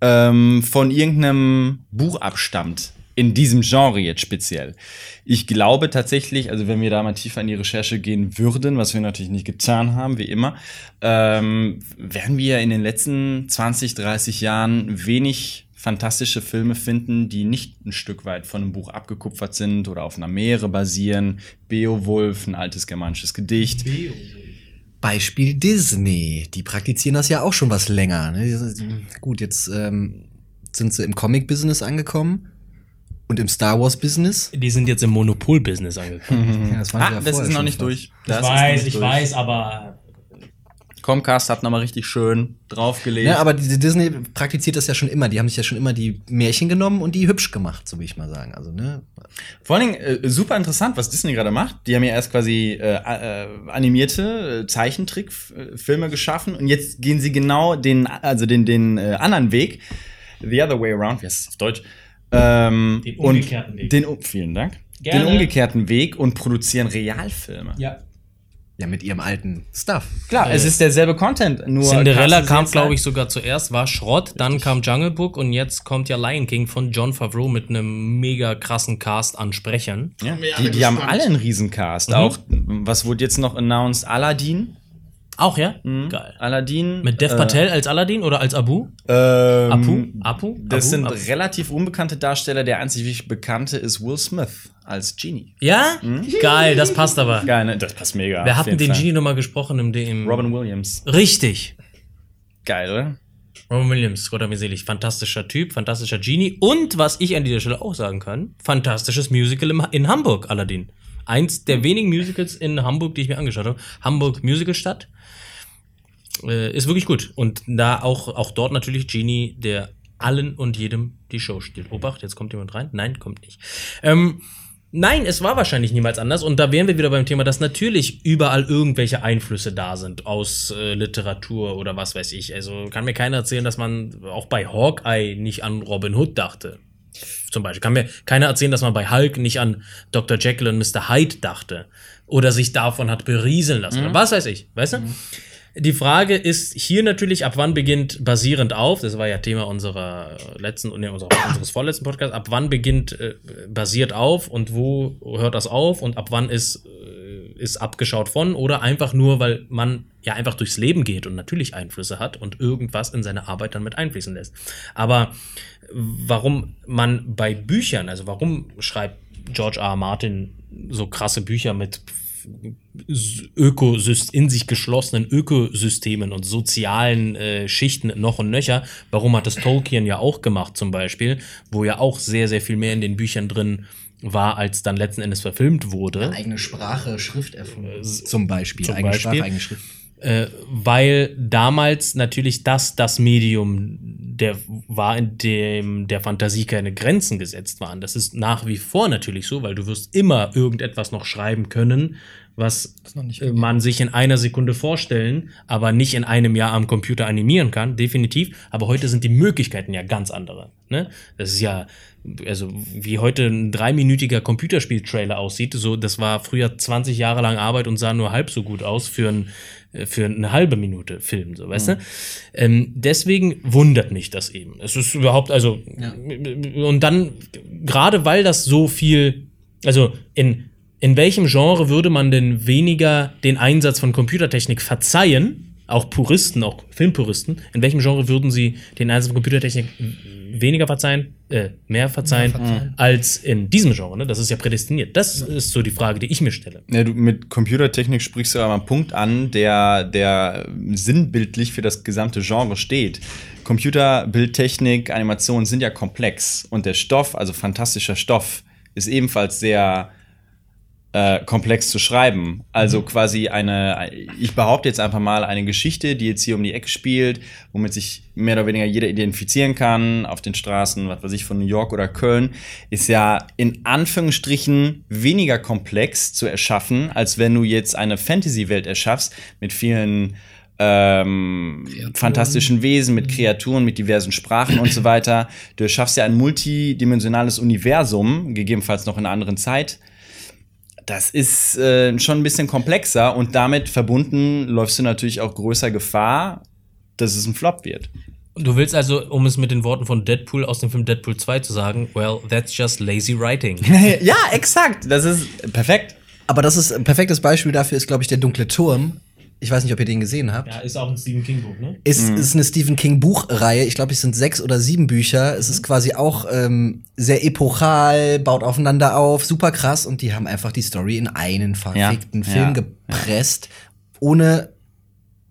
ähm, von irgendeinem Buch abstammt. In diesem Genre jetzt speziell. Ich glaube tatsächlich, also wenn wir da mal tiefer in die Recherche gehen würden, was wir natürlich nicht getan haben, wie immer, ähm, werden wir in den letzten 20, 30 Jahren wenig fantastische Filme finden, die nicht ein Stück weit von einem Buch abgekupfert sind oder auf einer Meere basieren. Beowulf, ein altes germanisches Gedicht. Beispiel Disney. Die praktizieren das ja auch schon was länger. Ne? Gut, jetzt ähm, sind sie im Comic-Business angekommen und im Star Wars-Business. Die sind jetzt im Monopol-Business angekommen. Ja, das, Ah, ja das ist noch nicht durch. Das ist noch nicht durch. aber Comcast hat nochmal richtig schön draufgelegt. Ja, aber die, Disney praktiziert das ja schon immer. Die haben sich ja schon immer die Märchen genommen und die hübsch gemacht, so will ich mal sagen. Also, ne? Vor allen Dingen äh, super interessant, was Disney gerade macht. Die haben ja erst quasi äh, äh, animierte äh, Zeichentrickfilme geschaffen und jetzt gehen sie genau den, also den, den äh, anderen Weg. The other way around, wie heißt es auf Deutsch? Ähm, Den umgekehrten und Weg. Den, vielen Dank. Gerne. Den umgekehrten Weg und produzieren Realfilme. Ja. Ja, mit ihrem alten Stuff. Klar, es ist derselbe Content, nur Cinderella kam, glaube ich, sogar zuerst, war Schrott, dann kam Jungle Book und jetzt kommt ja Lion King von John Favreau mit einem mega krassen Cast an Sprechern. Ja, die, die haben alle einen Riesencast. Auch, was wurde jetzt noch announced? Aladdin. Auch, ja? Geil. Aladdin. Mit Dev äh, Patel als Aladdin oder als Abu? Ähm, Apu? Apu? Das Abu? sind Abu? relativ unbekannte Darsteller. Der einzig wirklich bekannte ist Will Smith als Genie. Ja? Geil, das passt aber. Geil, ne? Das passt mega. Wir hatten den Fall. Genie nochmal gesprochen im, im Robin Williams. Richtig. Geil, oder? Robin Williams, Gott hab mir selig. Fantastischer Typ, fantastischer Genie. Und was ich an dieser Stelle auch sagen kann, fantastisches Musical im, in Hamburg, Aladdin. Eins der wenigen Musicals in Hamburg, die ich mir angeschaut habe. Hamburg Musicalstadt. Äh, ist wirklich gut. Und da auch, auch dort natürlich Genie, der allen und jedem die Show stiehlt. Obacht, jetzt kommt jemand rein. Nein, kommt nicht. Ähm, Nein, es war wahrscheinlich niemals anders. Und da wären wir wieder beim Thema, dass natürlich überall irgendwelche Einflüsse da sind aus äh, Literatur oder was weiß ich. Also kann mir keiner erzählen, dass man auch bei Hawkeye nicht an Robin Hood dachte. Zum Beispiel. Kann mir keiner erzählen, dass man bei Hulk nicht an Dr. Jekyll und Mr. Hyde dachte. Oder sich davon hat berieseln lassen. Oder was weiß ich. Weißt du? Die Frage ist hier natürlich, ab wann beginnt basierend auf, das war ja Thema unserer letzten, nee, unseres vorletzten Podcasts, ab wann beginnt äh, basiert auf und wo hört das auf und ab wann ist, äh, ist abgeschaut von oder einfach nur, weil man ja einfach durchs Leben geht und natürlich Einflüsse hat und irgendwas in seine Arbeit dann mit einfließen lässt. Aber warum man bei Büchern, also warum schreibt George R. R. Martin so krasse Bücher mit Ökosys in sich geschlossenen Ökosystemen und sozialen äh, Schichten noch und nöcher. Warum hat das Tolkien ja auch gemacht zum Beispiel, wo ja auch sehr, sehr viel mehr in den Büchern drin war, als dann letzten Endes verfilmt wurde. Eigene Sprache, Schrift erfunden. Zum Beispiel. zum eigene Beispiel. Sprache, eigene Schrift. Äh, weil damals natürlich das das Medium der war, in dem der Fantasie keine Grenzen gesetzt waren. Das ist nach wie vor natürlich so, weil du wirst immer irgendetwas noch schreiben können, was äh, man sich in einer Sekunde vorstellen, aber nicht in einem Jahr am Computer animieren kann, definitiv. Aber heute sind die Möglichkeiten ja ganz andere. Ne? Das ist ja, also wie heute ein dreiminütiger Computerspiel-Trailer aussieht, so das war früher 20 Jahre lang Arbeit und sah nur halb so gut aus für ein äh, für eine halbe Minute Film, so weißt du. Ähm, deswegen wundert mich das eben. Es ist überhaupt, also und dann gerade weil das so viel, also in in welchem Genre würde man denn weniger den Einsatz von Computertechnik verzeihen? Auch Puristen, auch Filmpuristen. In welchem Genre würden sie den Einsatz von Computertechnik weniger verzeihen, äh, mehr verzeihen, Mehr verzeihen. als in diesem Genre? Ne? Das ist ja prädestiniert. Das ist so die Frage, die ich mir stelle. Ja, du, mit Computertechnik sprichst du aber einen Punkt an, der, der sinnbildlich für das gesamte Genre steht. Computer, Bildtechnik, Animationen sind ja komplex und der Stoff, also fantastischer Stoff, ist ebenfalls sehr äh, komplex zu schreiben. Also quasi eine, ich behaupte jetzt einfach mal eine Geschichte, die jetzt hier um die Ecke spielt, womit sich mehr oder weniger jeder identifizieren kann, auf den Straßen, was weiß ich, von New York oder Köln, ist ja in Anführungsstrichen weniger komplex zu erschaffen, als wenn du jetzt eine Fantasy-Welt erschaffst mit vielen ähm, fantastischen Wesen, mit Kreaturen, mit diversen Sprachen und so weiter. Du schaffst ja ein multidimensionales Universum, gegebenenfalls noch in einer anderen Zeit. Das ist äh, schon ein bisschen komplexer und damit verbunden läufst du natürlich auch größer Gefahr, dass es ein Flop wird. Du willst also, um es mit den Worten von Deadpool aus dem Film Deadpool 2 zu sagen, well, that's just lazy writing. ja, exakt. Das ist perfekt. Aber das ist ein perfektes Beispiel dafür, ist, glaube ich, der dunkle Turm. Ich weiß nicht, ob ihr den gesehen habt. Ja, ist auch ein Stephen King Buch, ne? Ist, ist eine Stephen King Buchreihe. Ich glaube, es sind sechs oder sieben Bücher. Es ist quasi auch ähm, sehr epochal, baut aufeinander auf, super krass. Und die haben einfach die Story in einen verfickten Ja, Film ja, gepresst, ohne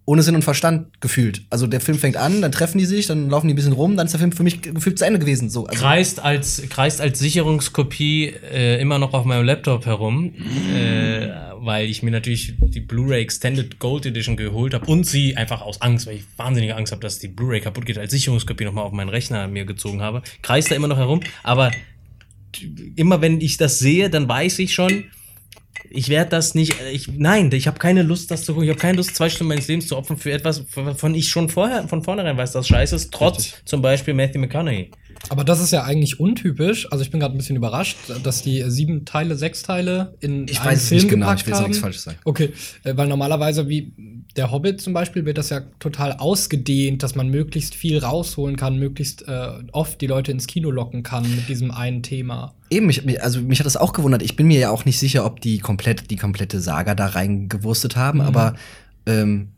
ohne Sinn und Verstand gefühlt. Also der Film fängt an, dann treffen die sich, dann laufen die ein bisschen rum, dann ist der Film für mich gefühlt zu Ende gewesen. So, also, kreist als, kreist als Sicherungskopie äh, immer noch auf meinem Laptop herum, äh, weil ich mir natürlich die Blu-ray Extended Gold Edition geholt habe und sie einfach aus Angst, weil ich wahnsinnige Angst habe, dass die Blu-ray kaputt geht, als Sicherungskopie nochmal auf meinen Rechner mir gezogen habe. Kreist da immer noch herum, aber immer wenn ich das sehe, dann weiß ich schon, ich werde das nicht, äh, ich, nein, ich habe keine Lust, das zu gucken. Ich habe keine Lust, zwei Stunden meines Lebens zu opfern für etwas, von ich schon vorher, von vornherein weiß, dass scheiße ist, trotz zum Beispiel Matthew McConaughey. Aber das ist ja eigentlich untypisch. Also ich bin gerade ein bisschen überrascht, dass die sieben Teile, sechs Teile in Ich einen weiß es Film nicht genau, ich will jetzt nichts Falsches sagen. Okay, äh, weil normalerweise wie der Hobbit zum Beispiel wird das ja total ausgedehnt, dass man möglichst viel rausholen kann, möglichst äh, oft die Leute ins Kino locken kann mit diesem einen Thema. Eben, mich, also mich hat das auch gewundert. Ich bin mir ja auch nicht sicher, ob die komplett die komplette Saga da reingewurstet haben, Mhm. aber ähm,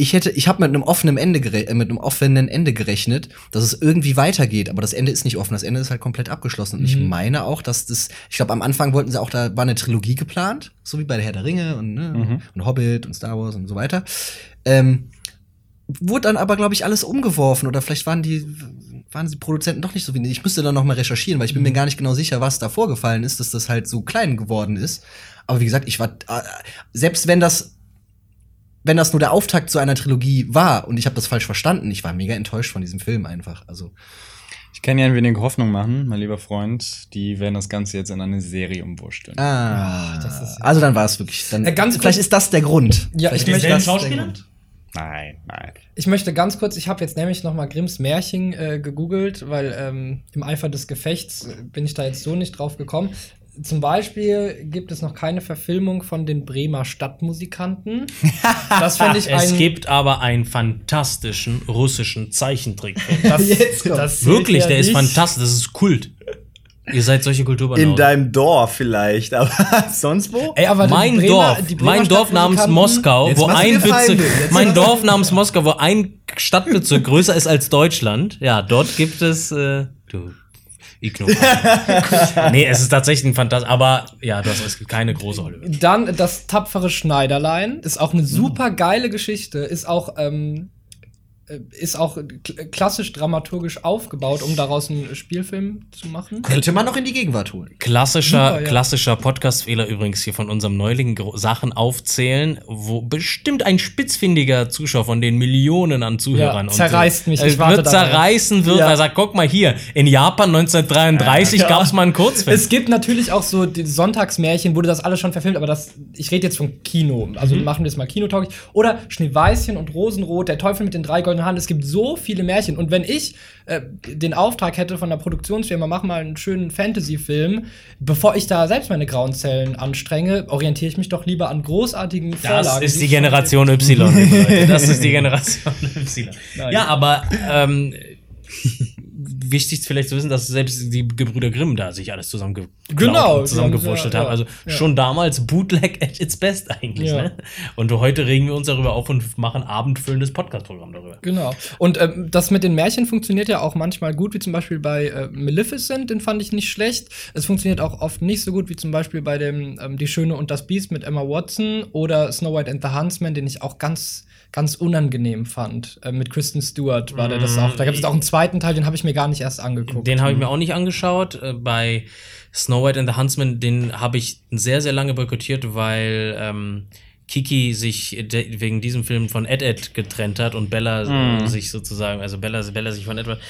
ich hätte, ich habe mit einem offenen Ende äh, mit einem offenen Ende gerechnet, dass es irgendwie weitergeht, aber das Ende ist nicht offen, das Ende ist halt komplett abgeschlossen. Und ich Mhm. meine auch, dass das, ich glaube, am Anfang wollten sie auch, da war eine Trilogie geplant, so wie bei der Herr der Ringe und, ne, Mhm. und Hobbit und Star Wars und so weiter. Ähm, wurde dann aber, glaube ich, alles umgeworfen oder vielleicht waren die waren die Produzenten doch nicht so wenig. Ich müsste dann noch mal recherchieren, weil ich bin mir gar nicht genau sicher, was da vorgefallen ist, dass das halt so klein geworden ist. Aber wie gesagt, ich war äh, selbst wenn das wenn das nur der Auftakt zu einer Trilogie war und ich habe das falsch verstanden, ich war mega enttäuscht von diesem Film einfach. Also Ich kann dir ein wenig Hoffnung machen, mein lieber Freund. Die werden das Ganze jetzt in eine Serie umwursteln. ah, das ist- also dann war es wirklich. Dann, Äh, ganz kurz- vielleicht ist das der Grund. Ja, vielleicht ich möchte- das Schauspieler? Nein, nein. Ich möchte ganz kurz, ich habe jetzt nämlich noch mal Grimms Märchen äh, gegoogelt, weil ähm, im Eifer des Gefechts äh, bin ich da jetzt so nicht drauf gekommen. Zum Beispiel gibt es noch keine Verfilmung von den Bremer Stadtmusikanten. Das finde ich Es ein gibt aber einen fantastischen russischen Zeichentrickfilm. das, Jetzt das Wirklich, ja der ist nicht. fantastisch, das ist Kult. Ihr seid solche Kulturbanausen. In deinem Dorf vielleicht, aber sonst wo? Ey, aber mein Bremer- Dorf, mein Dorf namens Moskau, Jetzt wo ein. Bezirk, mein Dorf namens Moskau, wo ein Stadtbezirk größer ist als Deutschland. Ja, dort gibt es, äh, du, ignorant. nee, es ist tatsächlich ein Fantastisch, aber ja, du hast, es gibt keine große Hollywood. Dann das tapfere Schneiderlein ist auch eine super geile Geschichte, ist auch ähm, äh, ist auch kl- klassisch dramaturgisch aufgebaut, um daraus einen Spielfilm zu machen. Könnte man noch in die Gegenwart holen. Klassischer, Super, ja. klassischer Podcast-Fehler übrigens hier von unserem Neuling Sachen aufzählen, wo bestimmt ein spitzfindiger Zuschauer von den Millionen an Zuhörern Ja, zerreißt mich, äh, ich warte wird zerreißen wird, Ja. weil er sagt, guck mal hier, in Japan 1933 Ja. gab's mal einen Kurzfilm. Es gibt natürlich auch so die Sonntagsmärchen, wurde das alles schon verfilmt, aber das, ich rede jetzt von Kino. Also Mhm. machen wir es mal kinotauglich. Oder Schneeweißchen und Rosenrot, der Teufel mit den drei goldenen Haaren. Es gibt so viele Märchen. Und wenn ich äh, den Auftrag hätte von der Produktionsfirma, mach mal einen schönen Fantasy-Film, bevor ich da selbst meine grauen Zellen anstrenge, orientiere ich mich doch lieber an großartigen Das Vorlagen. ist die ich schon- Generation Y, liebe Leute. Das ist die Generation Y. Ja, aber ähm, wichtig vielleicht zu wissen, dass selbst die Gebrüder Grimm da sich alles zusammenge Genau, zusammengewurschtelt ja, haben. Also ja. schon damals Bootleg at its best eigentlich. Ja. Ne? Und heute regen wir uns darüber auf und machen abendfüllendes Podcast-Programm darüber. Genau. Und ähm, das mit den Märchen funktioniert ja auch manchmal gut, wie zum Beispiel bei äh, Maleficent, den fand ich nicht schlecht. Es funktioniert auch oft nicht so gut, wie zum Beispiel bei dem ähm, Die Schöne und das Biest mit Emma Watson oder Snow White and the Huntsman, den ich auch ganz, ganz unangenehm fand. Äh, mit Kristen Stewart war der das auch. Da gibt es auch einen zweiten Teil, den habe ich mir gar nicht erst angeguckt. Den habe ich mir auch nicht angeschaut. Äh, Bei Snow White and the Huntsman, den habe ich sehr, sehr lange boykottiert, weil ähm, Kiki sich wegen diesem Film von Ed Ed getrennt hat und Bella äh, sich sozusagen, also Bella, Bella sich von Edward.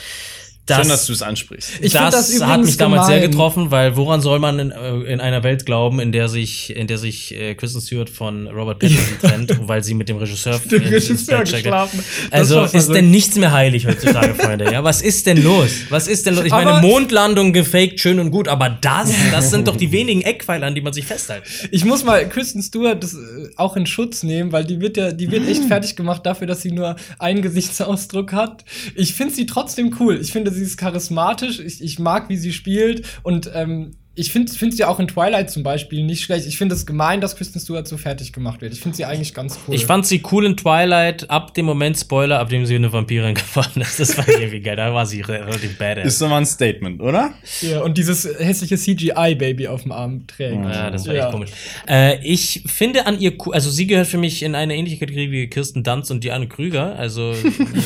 Das, Schön, dass du es ansprichst. Ich das das hat mich damals sehr gemein. getroffen, weil woran soll man in, äh, in einer Welt glauben, in der sich, in der sich äh, Kristen Stewart von Robert Pattinson trennt, weil sie mit dem Regisseur, Dem Regisseur geschlafen. Also ist denn nichts mehr heilig heutzutage, Freunde? Ja, was ist denn los? Was ist denn los? Ich meine, Aber- Mondlandung gefaked, schön und gut, aber das, das sind doch die wenigen Eckpfeiler, an die man sich festhält. Ich muss mal Kristen Stewart das, äh, auch in Schutz nehmen, weil die wird ja, die wird echt fertig gemacht dafür, dass sie nur einen Gesichtsausdruck hat. Ich finde sie trotzdem cool. Ich finde, sie ist charismatisch. Ich, ich mag, wie sie spielt. Und ähm, ich finde find sie auch in Twilight zum Beispiel nicht schlecht. Ich finde es gemein, dass Kristen Stewart so fertig gemacht wird. Ich finde sie eigentlich ganz cool. Ich fand sie cool in Twilight, ab dem Moment, Spoiler, ab dem sie eine Vampirin geworden ist. Das war irgendwie geil. Da war sie re- relativ badass. Ist doch mal ein Statement, oder? ja, und dieses hässliche CGI-Baby auf dem Arm trägt. Ja, das war Ja. echt komisch. Äh, ich finde an ihr, cool- also sie gehört für mich in eine ähnliche Kategorie wie Kirsten Dunst und Diane Krüger. Also,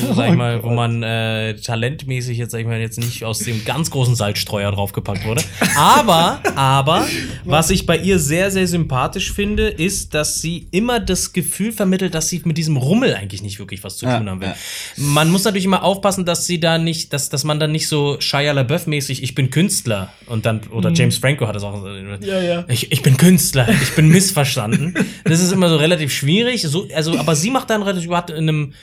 wo, sag ich mal, wo man äh, talentmäßig jetzt, sag ich mal, jetzt nicht aus dem ganz großen Salzstreuer draufgepackt wurde. Aber Aber, aber, was ich bei ihr sehr, sehr sympathisch finde, ist, dass sie immer das Gefühl vermittelt, dass sie mit diesem Rummel eigentlich nicht wirklich was zu Ja, tun haben will. ja. Man muss natürlich immer aufpassen, dass sie da nicht, dass, dass man dann nicht so Shia LaBeouf-mäßig, ich bin Künstler und dann, oder James Franco hat das auch. Ja, ja. Ich, ich bin Künstler, ich bin missverstanden. Das ist immer so relativ schwierig. So, also, aber sie macht dann relativ, hat in einem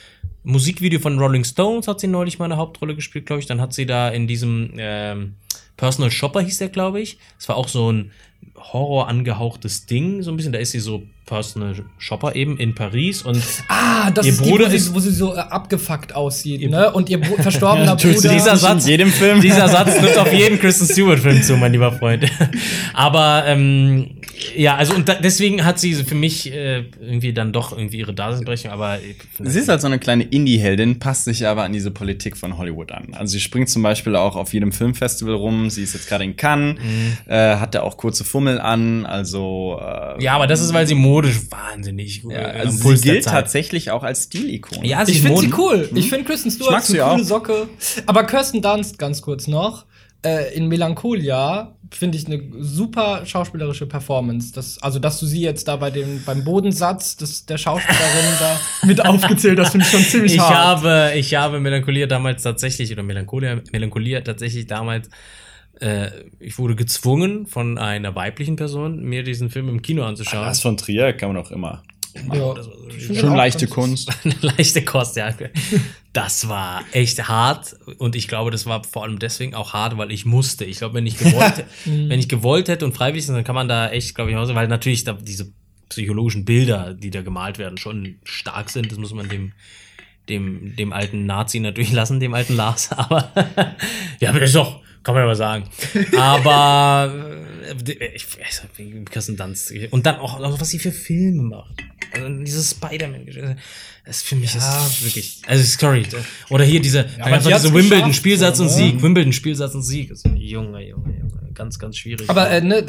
Musikvideo von Rolling Stones hat sie neulich mal eine Hauptrolle gespielt, glaube ich. Dann hat sie da in diesem ähm, Personal Shopper hieß der, glaube ich. Das war auch so ein Horror angehauchtes Ding, so ein bisschen. Da ist sie so Personal Shopper eben in Paris und Ah, das Ihr ist die, Bruder wo, sie, ist- wo sie so äh, abgefuckt aussieht, ne? Und ihr Bru- verstorbener Bruder. dieser Satz, in jedem Film. Dieser Satz trifft auf jeden Kristen Stewart-Film zu, mein lieber Freund. Aber ähm, ja, also und da, deswegen hat sie für mich äh, irgendwie dann doch irgendwie ihre Daseinsberechtigung, aber Sie ist halt so eine kleine Indie-Heldin, passt sich aber an diese Politik von Hollywood an. Also sie springt zum Beispiel auch auf jedem Filmfestival rum. Sie ist jetzt gerade in Cannes, äh, hat da auch kurze Fummel an. Also äh, ja, aber das ist, weil sie modisch wahnsinnig ja, äh, also sie Puls gilt tatsächlich auch als Stilikone. Ja, sie Ich finde sie cool. Ich finde Kristen Stewart eine coole auch. Socke. Aber Kirsten Dunst, ganz kurz noch, äh, in Melancholia finde ich eine super schauspielerische Performance. Das, also, dass du sie jetzt da bei dem, beim Bodensatz des, der Schauspielerin da mit aufgezählt hast, finde ich schon ziemlich Ich hart. habe, ich habe Melancholia damals tatsächlich, oder Melancholia, Melancholia tatsächlich damals, äh, ich wurde gezwungen von einer weiblichen Person, mir diesen Film im Kino anzuschauen. Das von Trier kann man auch immer. Ja. Das war so- Schon leichte Kunst. eine leichte Kost, ja. Das war echt hart und ich glaube, das war vor allem deswegen auch hart, weil ich musste. Ich glaube, wenn ich gewollt, wenn ich gewollt hätte und freiwillig, dann kann man da echt, glaube ich, Hause, weil natürlich da diese psychologischen Bilder, die da gemalt werden, schon stark sind. Das muss man dem dem dem alten Nazi natürlich lassen, dem alten Lars. Aber ja, aber das ist doch kann man ja mal sagen. Aber äh, ich weiß nicht, wie Kirsten Dunst und dann auch, auch was sie für Filme macht. Also dieses Spider-Man. Das ist für mich ist wirklich. Also sorry. Oder hier diese, aber einfach die hat's diese Wimbledon geschafft, Spielsatz so, und ne? Sieg, Wimbledon Spielsatz und Sieg. Ist, Junge, Junge, Junge, ganz, ganz schwierig. Aber äh, ne,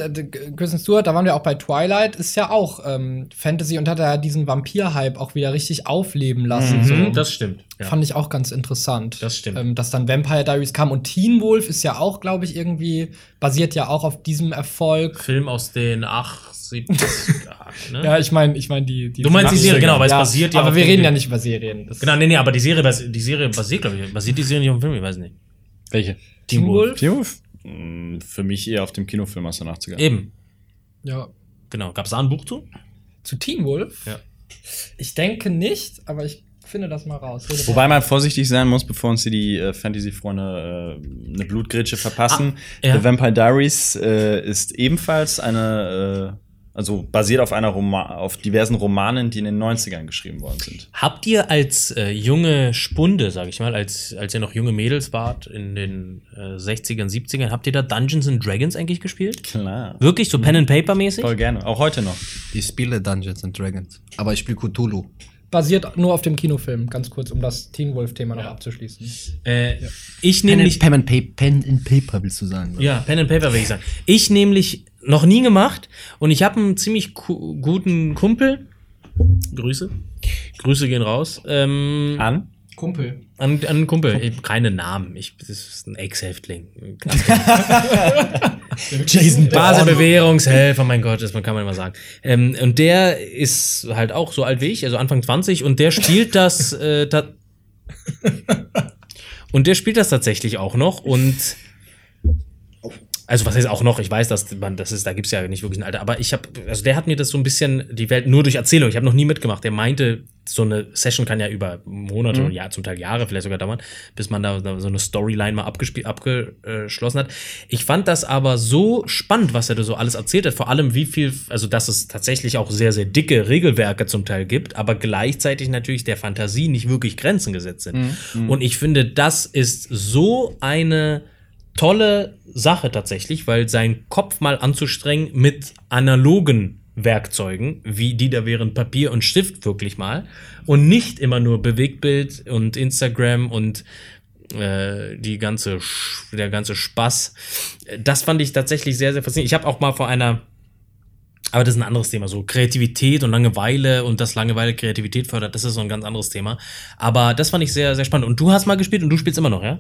Kristen Stewart, da waren wir auch bei Twilight, ist ja auch ähm, Fantasy und hat ja diesen Vampir-Hype auch wieder richtig aufleben lassen. Mhm, so. das stimmt. Ja. Fand ich auch ganz interessant. Das stimmt. Ähm, dass dann Vampire Diaries kam und Teen Wolf ist ja auch, glaube ich, irgendwie basiert ja auch auf diesem Erfolg. Film aus den 80 Jahren, ne? Ja, ich meine, ich meine die, die Du meinst die Serie, genau, weil es ja, basiert ja Aber auf wir reden ja nicht über Serien. Das Genau, nee, nee, aber die Serie, die Serie basiert, glaube ich, basiert die Serie nicht auf dem Film, ich weiß nicht. Welche? Teen Wolf? Teen Wolf? Für mich eher auf dem Kinofilm aus den 80ern. Eben, Ja. genau. Gab es da ein Buch zu? Zu Teen Wolf? Ja. Ich denke nicht, aber ich finde das mal raus. Rede Wobei man vorsichtig sein muss, bevor uns hier die äh, Fantasy-Freunde äh, eine Blutgrätsche verpassen. Ah, ja. The Vampire Diaries äh, ist ebenfalls eine, äh, also basiert auf einer Roma auf diversen Romanen, die in den 90ern geschrieben worden sind. Habt ihr als äh, junge Spunde, sag ich mal, als, als ihr noch junge Mädels wart in den äh, 60ern, 70ern, habt ihr da Dungeons and Dragons eigentlich gespielt? Klar. Wirklich so Pen and Paper mäßig? Voll gerne. Auch heute noch. Ich spiele Dungeons and Dragons. Aber ich spiele Cthulhu. Basiert nur auf dem Kinofilm, ganz kurz, um das Teen Wolf-Thema noch abzuschließen. Äh, Ich Pen nämlich and, Pen, and Pa- Pen and Paper willst du sagen? oder? Ja, Pen and Paper würde ich sagen. Ich nämlich noch nie gemacht und ich habe einen ziemlich guten Kumpel. Grüße. Grüße gehen raus. Ähm, An? Kumpel. an, an einen Kumpel. Ich hab keine Namen. Ich, das ist ein Ex-Häftling. Jason Basisbewährungshelfer, mein Gott, das kann man immer sagen. Ähm, und der ist halt auch so alt wie ich, also Anfang 20, und der spielt das. Äh, und der spielt das tatsächlich auch noch und also was heißt auch noch, ich weiß, dass man, das ist, da gibt's ja nicht wirklich ein Alter, aber ich habe, also der hat mir das so ein bisschen, die Welt nur durch Erzählung, ich habe noch nie mitgemacht. Der meinte, so eine Session kann ja über Monate und ja, zum Teil Jahre vielleicht sogar dauern, bis man da, so eine Storyline mal abgespielt, abgeschlossen hat. Ich fand das aber so spannend, was er da so alles erzählt hat, vor allem wie viel, also dass es tatsächlich auch sehr, sehr dicke Regelwerke zum Teil gibt, aber gleichzeitig natürlich der Fantasie nicht wirklich Grenzen gesetzt sind. Und ich finde, das ist so eine tolle Sache tatsächlich, weil sein Kopf mal anzustrengen mit analogen Werkzeugen, wie die da wären Papier und Stift wirklich mal und nicht immer nur Bewegtbild und Instagram und äh, die ganze der ganze Spaß. Das fand ich tatsächlich sehr sehr faszinierend. Ich habe auch mal vor einer aber das ist ein anderes Thema, so Kreativität und Langeweile und dass Langeweile Kreativität fördert, das ist so ein ganz anderes Thema. Aber das fand ich sehr, sehr spannend. Und du hast mal gespielt und du spielst immer noch, ja?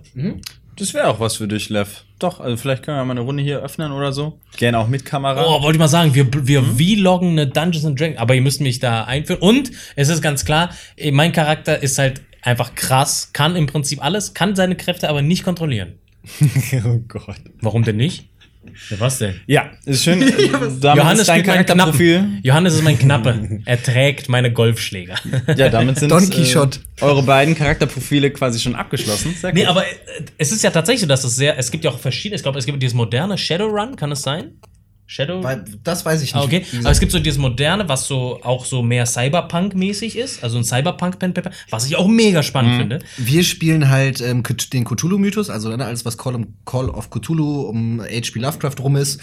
Das wäre auch was für dich, Lev. Doch, also vielleicht können wir mal eine Runde hier öffnen oder so. Gerne auch mit Kamera. Oh, wollte ich mal sagen, wir, wir vloggen eine Dungeons and Dragons, aber ihr müsst mich da einführen. Und es ist ganz klar, eh, mein Charakter ist halt einfach krass, kann im Prinzip alles, kann seine Kräfte aber nicht kontrollieren. oh Gott. Warum denn nicht? Ja, was denn? Ja, ist schön. Damit Johannes ist Charakterprofil. Knappen. Johannes ist mein Knappe. er trägt meine Golfschläger. Ja, damit sind Don Quixote. Äh, eure beiden Charakterprofile quasi schon abgeschlossen. Sehr Nee, gut. aber äh, es ist ja tatsächlich so, dass es sehr, es gibt ja auch verschiedene, ich glaube, es gibt dieses moderne Shadowrun, kann es sein? Shadow? Weil, das weiß ich nicht. Ah, okay. Aber es gibt so dieses moderne, was so auch so mehr Cyberpunk-mäßig ist, also ein Cyberpunk-Pen Paper, was ich auch mega spannend finde. Wir spielen halt ähm, den Cthulhu-Mythos, also ne, alles, was Call, um, Call of Cthulhu um H.P. Lovecraft rum ist.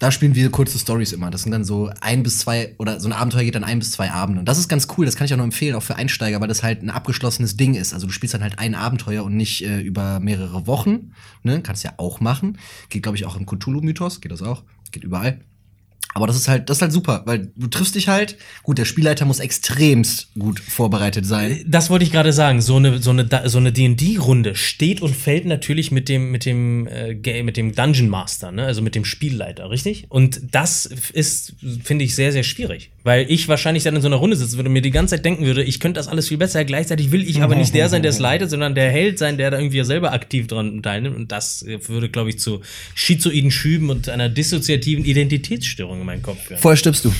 Da spielen wir kurze Stories immer. Das sind dann so ein bis zwei, oder so ein Abenteuer geht dann ein bis zwei Abende. Und das ist ganz cool, das kann ich auch nur empfehlen, auch für Einsteiger, weil das halt ein abgeschlossenes Ding ist. Also du spielst dann halt ein Abenteuer und nicht äh, über mehrere Wochen. Ne? Kannst ja auch machen. Geht, glaube ich, auch im Cthulhu-Mythos, geht das auch. Geht überall. Aber das ist halt, das ist halt super, weil du triffst dich halt. Gut, der Spielleiter muss extremst gut vorbereitet sein. Das wollte ich gerade sagen. So eine so eine so eine D&D-Runde steht und fällt natürlich mit dem mit dem äh, mit dem Dungeon Master, ne? Also mit dem Spielleiter, richtig? Und das ist finde ich sehr sehr schwierig, weil ich wahrscheinlich dann in so einer Runde sitzen würde und mir die ganze Zeit denken würde, ich könnte das alles viel besser. Gleichzeitig will ich aber nicht der sein, der es leitet, sondern der Held sein, der da irgendwie selber aktiv dran teilnimmt. Und das äh, würde, glaube ich, zu schizoiden Schüben und einer dissoziativen Identitätsstörung meinen Kopf. Vorher stirbst du.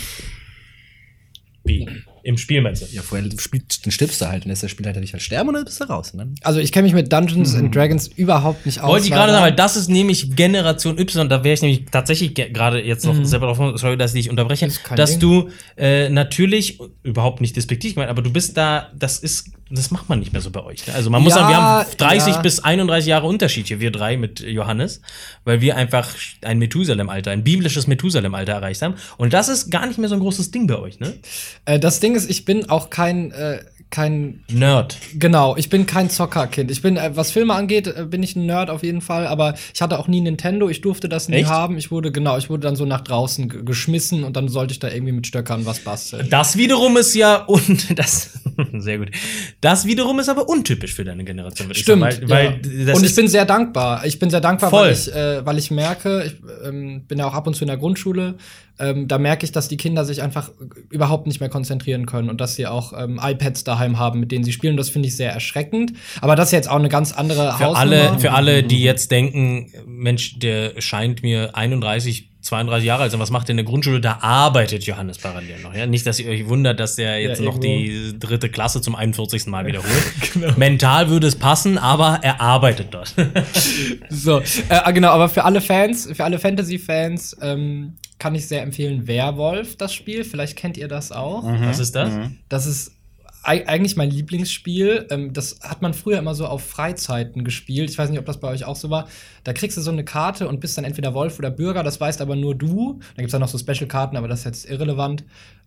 Wie? Im Spiel meinst du? Ja, vorher spielt, dann stirbst du halt und lässt der Spielleiter dich halt sterben und dann bist du raus. Dann Also ich kenne mich mit Dungeons and Dragons überhaupt nicht aus. Wollte ich gerade sagen, weil das ist nämlich Generation Y, da wäre ich nämlich tatsächlich ge- gerade jetzt noch selber drauf, sorry, dass ich dich unterbreche, kein dass Ding. du äh, natürlich, überhaupt nicht despektiv gemeint, aber du bist da, das ist, das macht man nicht mehr so bei euch. Ne? Also man muss Ja, sagen, wir haben 30 ja. bis 31 Jahre Unterschied hier, wir drei mit Johannes, weil wir einfach ein Methusalem-Alter, ein biblisches Methusalem-Alter erreicht haben. Und das ist gar nicht mehr so ein großes Ding bei euch, ne? Äh, das Ding ist, ich bin auch kein, äh, kein Nerd. Genau, ich bin kein Zockerkind. Ich bin, äh, was Filme angeht, äh, bin ich ein Nerd auf jeden Fall, aber ich hatte auch nie Nintendo, ich durfte das nie Echt? haben. Ich wurde, genau, ich wurde dann so nach draußen ge- geschmissen und dann sollte ich da irgendwie mit Stöckern was basteln. Das wiederum ist ja und das sehr gut. Das wiederum ist aber untypisch für deine Generation. würde ich Stimmt. sagen, weil, weil ja. das und ich bin sehr dankbar. Ich bin sehr dankbar, Voll. weil ich, äh, weil ich merke, ich ähm, bin ja auch ab und zu in der Grundschule, ähm, da merke ich, dass die Kinder sich einfach überhaupt nicht mehr konzentrieren können und dass sie auch ähm, iPads daheim haben, mit denen sie spielen. Das finde ich sehr erschreckend. Aber das ist jetzt auch eine ganz andere Für Hausnummer. alle, für alle, die jetzt denken, Mensch, der scheint mir 31, 32 Jahre alt sein, was macht der in der Grundschule? Da arbeitet Johannes parallel noch. Ja? Nicht, dass ihr euch wundert, dass der jetzt Ja, noch die dritte Klasse zum 41. Mal wiederholt. Mental würde es passen, aber er arbeitet dort. So, äh, genau, aber für alle Fans, für alle Fantasy-Fans, ähm, kann ich sehr empfehlen Werwolf, das Spiel. Vielleicht kennt ihr das auch. was ist das? Das ist eigentlich mein Lieblingsspiel. Ähm, das hat man früher immer so auf Freizeiten gespielt. Ich weiß nicht, ob das bei euch auch so war. Da kriegst du so eine Karte und bist dann entweder Wolf oder Bürger. Das weißt aber nur du. Da gibt's dann noch so Special-Karten, aber das ist jetzt irrelevant.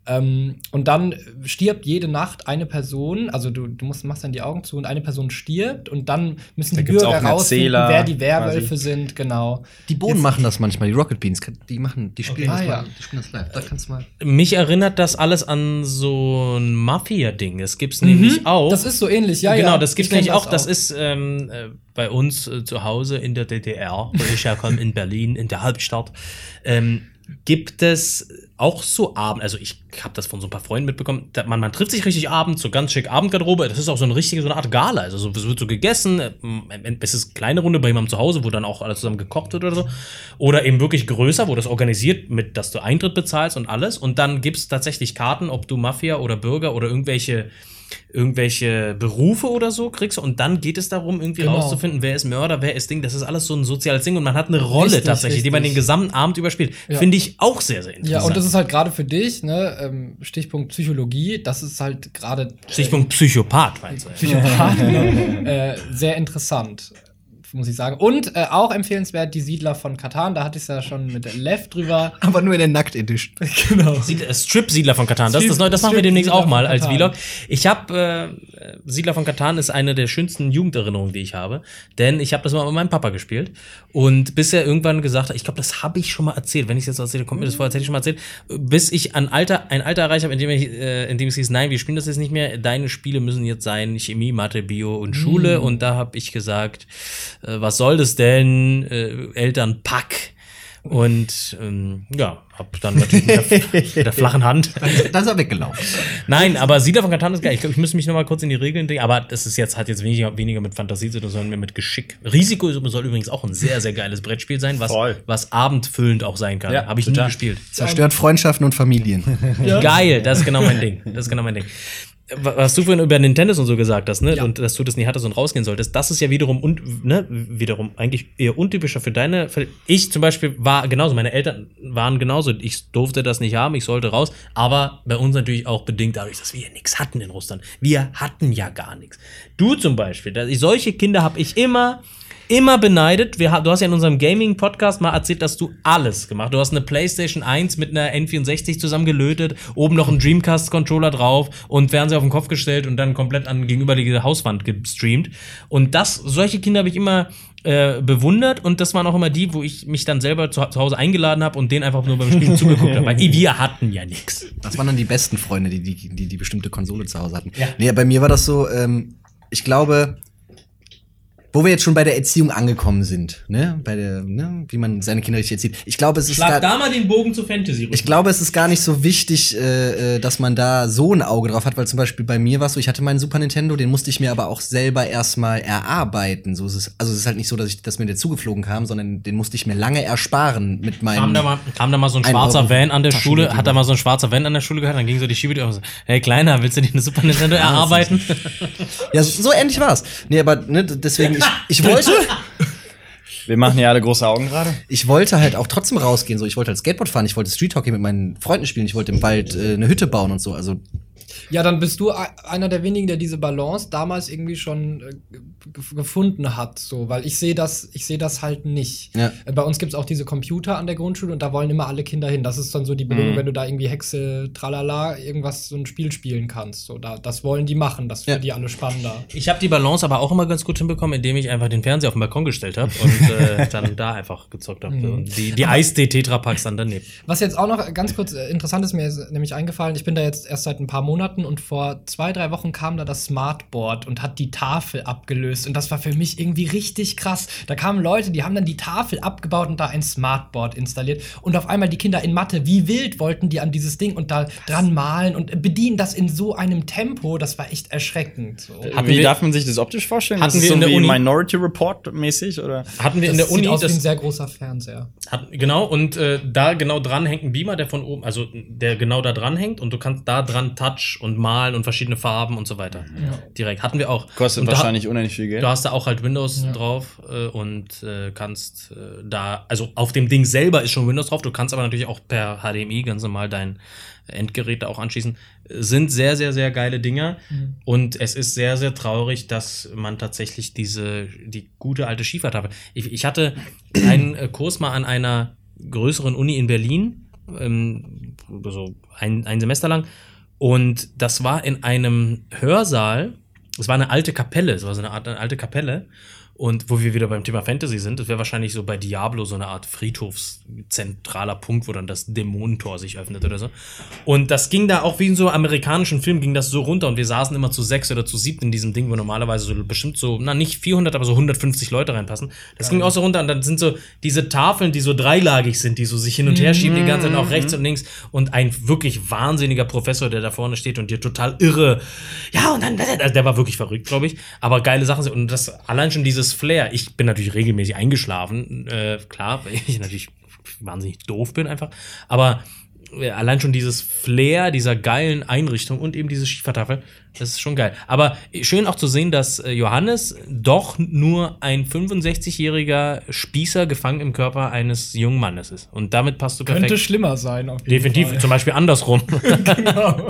Ähm, und dann stirbt jede Nacht eine Person. Also du, du musst, machst dann die Augen zu und eine Person stirbt. Und dann müssen Da die Bürger rausfinden, wer die Werwölfe quasi. sind. Genau. Die Bohnen Jetzt- machen das manchmal, die Rocket Beans, die machen, die spielen Okay. das Ah, mal, ja. die spielen das live. Da kannst du mal. Mich erinnert das alles an so ein Mafia-Ding. Das gibt's nämlich auch. Das ist so ähnlich, ja, genau, das gibt's nämlich auch. Das ist ähm, äh, bei uns äh, zu Hause in der DDR, wo ich herkomme, in Berlin, in der Hauptstadt. Ähm, gibt es auch so Abend, also ich habe das von so ein paar Freunden mitbekommen, man, man trifft sich richtig abends, so ganz schick Abendgarderobe, das ist auch so eine richtige, so eine Art Gala, also so, es wird so gegessen, äh, es ist eine kleine Runde bei jemandem zu Hause, wo dann auch alles zusammen gekocht wird oder so, oder eben wirklich größer, wo das organisiert mit, dass du Eintritt bezahlst und alles. Und dann gibt's tatsächlich Karten, ob du Mafia oder Bürger oder irgendwelche irgendwelche Berufe oder so kriegst und dann geht es darum, irgendwie Genau. rauszufinden, wer ist Mörder, wer ist Ding. Das ist alles so ein soziales Ding und man hat eine Rolle Richtig, tatsächlich, die man den richtig. gesamten Abend überspielt. Ja. Finde ich auch sehr, sehr interessant. Ja, und das ist halt gerade für dich, ne, ähm, Stichpunkt Psychologie, das ist halt gerade äh, Stichpunkt Psychopath, meinst du? Psychopath, äh, sehr interessant, muss ich sagen. Und äh, auch empfehlenswert die Siedler von Katan, da hatte ich es ja schon mit Lev drüber. Aber nur in der Nackt-Edition. genau. Siedler- äh, Strip-Siedler von Katan, das ist das neue, das machen wir demnächst auch mal als Vlog. Ich habe äh, Siedler von Katan ist eine der schönsten Jugenderinnerungen, die ich habe, denn ich habe das mal mit meinem Papa gespielt. Und bis er irgendwann gesagt hat, ich glaube, das habe ich schon mal erzählt, wenn ich jetzt so erzähle, kommt mir das vor, als hätte ich schon mal erzählt, bis ich ein Alter, ein Alter erreicht habe, in dem, ich, äh, in dem es hieß, nein, wir spielen das jetzt nicht mehr, deine Spiele müssen jetzt sein Chemie, Mathe, Bio und Schule. Und da habe ich gesagt, was soll das denn, äh, Elternpack. Und ähm, ja, hab dann natürlich mit der, der flachen Hand. Dann ist er weggelaufen. Nein, aber Siedler von Katan ist geil. Ich glaube, ich müsste mich noch mal kurz in die Regeln denken. Aber das ist jetzt, hat jetzt weniger, weniger mit Fantasie zu tun, sondern mehr mit Geschick. Risiko soll übrigens auch ein sehr, sehr geiles Brettspiel sein, was, Voll. was abendfüllend auch sein kann. Ja, Habe ich nie total. gespielt. Zerstört Freundschaften und Familien. Geil, das ist genau mein Ding. Das ist genau mein Ding. Was du vorhin über Nintendos und so gesagt hast, ne, und dass du das nie hattest und rausgehen solltest, das ist ja wiederum und ne, wiederum eigentlich eher untypischer für deine. Für ich zum Beispiel war genauso, meine Eltern waren genauso. Ich durfte das nicht haben, ich sollte raus, aber bei uns natürlich auch bedingt dadurch, dass wir ja nichts hatten in Russland. Wir hatten ja gar nichts. Du zum Beispiel, dass ich, solche Kinder habe ich immer immer beneidet. Wir, du hast ja in unserem Gaming-Podcast mal erzählt, dass du alles gemacht. Du hast eine PlayStation 1 mit einer N64 zusammengelötet, oben noch einen Dreamcast-Controller drauf und Fernseher auf den Kopf gestellt und dann komplett an gegenüberliegende Hauswand gestreamt. Und das, solche Kinder habe ich immer äh, bewundert und das waren auch immer die, wo ich mich dann selber zu, zu Hause eingeladen habe und denen einfach nur beim Spielen zugeguckt habe. Weil wir hatten ja nichts. Das waren dann die besten Freunde, die die, die, die bestimmte Konsole zu Hause hatten. Ja. Nee, bei mir war das so, ähm, ich glaube, wo wir jetzt schon bei der Erziehung angekommen sind, ne, bei der, ne, wie man seine Kinder richtig erzieht. Ich glaube, es ist Schlag gar, da mal den Bogen zu Fantasy rüber. ich glaube, es ist gar nicht so wichtig, äh, äh, dass man da so ein Auge drauf hat, weil zum Beispiel bei mir war es so, ich hatte meinen Super Nintendo, den musste ich mir aber auch selber erstmal erarbeiten. So ist es, also es ist halt nicht so, dass ich, dass mir der zugeflogen kam, sondern den musste ich mir lange ersparen mit meinem. Kam da, mal, kam da mal so ein schwarzer Van an der Schule, hat da mal so ein schwarzer Van an der Schule gehabt, dann ging so die Schiebe und so, hey Kleiner, willst du dir eine Super Nintendo erarbeiten? Ja, so, so ähnlich war's. Nee, aber ne, deswegen, ich, ich wollte, Wir machen ja alle große Augen gerade. ich wollte halt auch trotzdem rausgehen. So, ich wollte halt Skateboard fahren, ich wollte Street Hockey mit meinen Freunden spielen, ich wollte im Wald äh, eine Hütte bauen und so. Also Ja, dann bist du einer der wenigen, der diese Balance damals irgendwie schon äh, ge- gefunden hat, so, weil ich sehe das, ich sehe das halt nicht. Ja. Äh, Bei uns gibt's auch diese Computer an der Grundschule und da wollen immer alle Kinder hin. Das ist dann so die Bedingung, Mhm. wenn du da irgendwie Hexe, tralala, irgendwas so ein Spiel spielen kannst. So, da, das wollen die machen, das ist für Ja. die alle spannender. Ich habe die Balance aber auch immer ganz gut hinbekommen, indem ich einfach den Fernseher auf den Balkon gestellt habe und äh, dann da einfach gezockt habe. Und die, die Eis-Tetrapacks dann daneben. Was jetzt auch noch ganz kurz äh, interessant ist, mir ist nämlich eingefallen, ich bin da jetzt erst seit ein paar Monaten und vor zwei, drei Wochen kam da das Smartboard und hat die Tafel abgelöst. Und das war für mich irgendwie richtig krass. Da kamen Leute, die haben dann die Tafel abgebaut und da ein Smartboard installiert. Und auf einmal die Kinder in Mathe, wie wild wollten die an dieses Ding und da dran malen und bedienen das in so einem Tempo. Das war echt erschreckend. So. Hatten Wie wir- darf man sich das optisch vorstellen? Hatten ist wir so in der Uni- Minority Report mäßig oder? Hatten wir in Das der Uni sieht aus wie ein das, sehr großer Fernseher. hat, genau und äh, da genau dran hängt ein Beamer, der von oben, also der genau da dran hängt und du kannst da dran Touch und malen und verschiedene Farben und so weiter. Direkt hatten wir auch. Kostet und da- wahrscheinlich unendlich viel Geld. Du hast da auch halt Windows Ja. drauf äh, und äh, kannst äh, da, also auf dem Ding selber ist schon Windows drauf, du kannst aber natürlich auch per HDMI ganz normal dein Endgerät da auch anschließen. Sind sehr, sehr, sehr geile Dinger und es ist sehr, sehr traurig, dass man tatsächlich diese, die gute alte Schiefertafel. Ich, ich hatte einen äh, Kurs mal an einer größeren Uni in Berlin, ähm, so ein, ein Semester lang und das war in einem Hörsaal, es war eine alte Kapelle, es war so eine Art eine alte Kapelle. Und wo wir wieder beim Thema Fantasy sind, das wäre wahrscheinlich so bei Diablo so eine Art Friedhofszentraler Punkt, wo dann das Dämonentor sich öffnet oder so. Und das ging da auch wie in so amerikanischen Film ging das so runter und wir saßen immer zu sechs oder zu sieben in diesem Ding, wo normalerweise so bestimmt so, na nicht 400, aber so 150 Leute reinpassen. Das ging auch so runter und dann sind so diese Tafeln, die so dreilagig sind, die so sich hin und her schieben, die ganze Zeit auch rechts und links und ein wirklich wahnsinniger Professor, der da vorne steht und dir total irre, ja und dann, also der war wirklich verrückt, glaube ich, aber geile Sachen sind und das allein schon dieses Flair. Ich bin natürlich regelmäßig eingeschlafen, äh, klar, weil ich natürlich wahnsinnig doof bin einfach, aber äh, allein schon dieses Flair dieser geilen Einrichtung und eben diese Schiefertafel, das ist schon geil. Aber schön auch zu sehen, dass äh, Johannes doch nur ein 65-jähriger Spießer gefangen im Körper eines jungen Mannes ist. Und damit passt du perfekt. Könnte schlimmer sein. Auf jeden Definitiv, Fall. zum Beispiel andersrum. genau.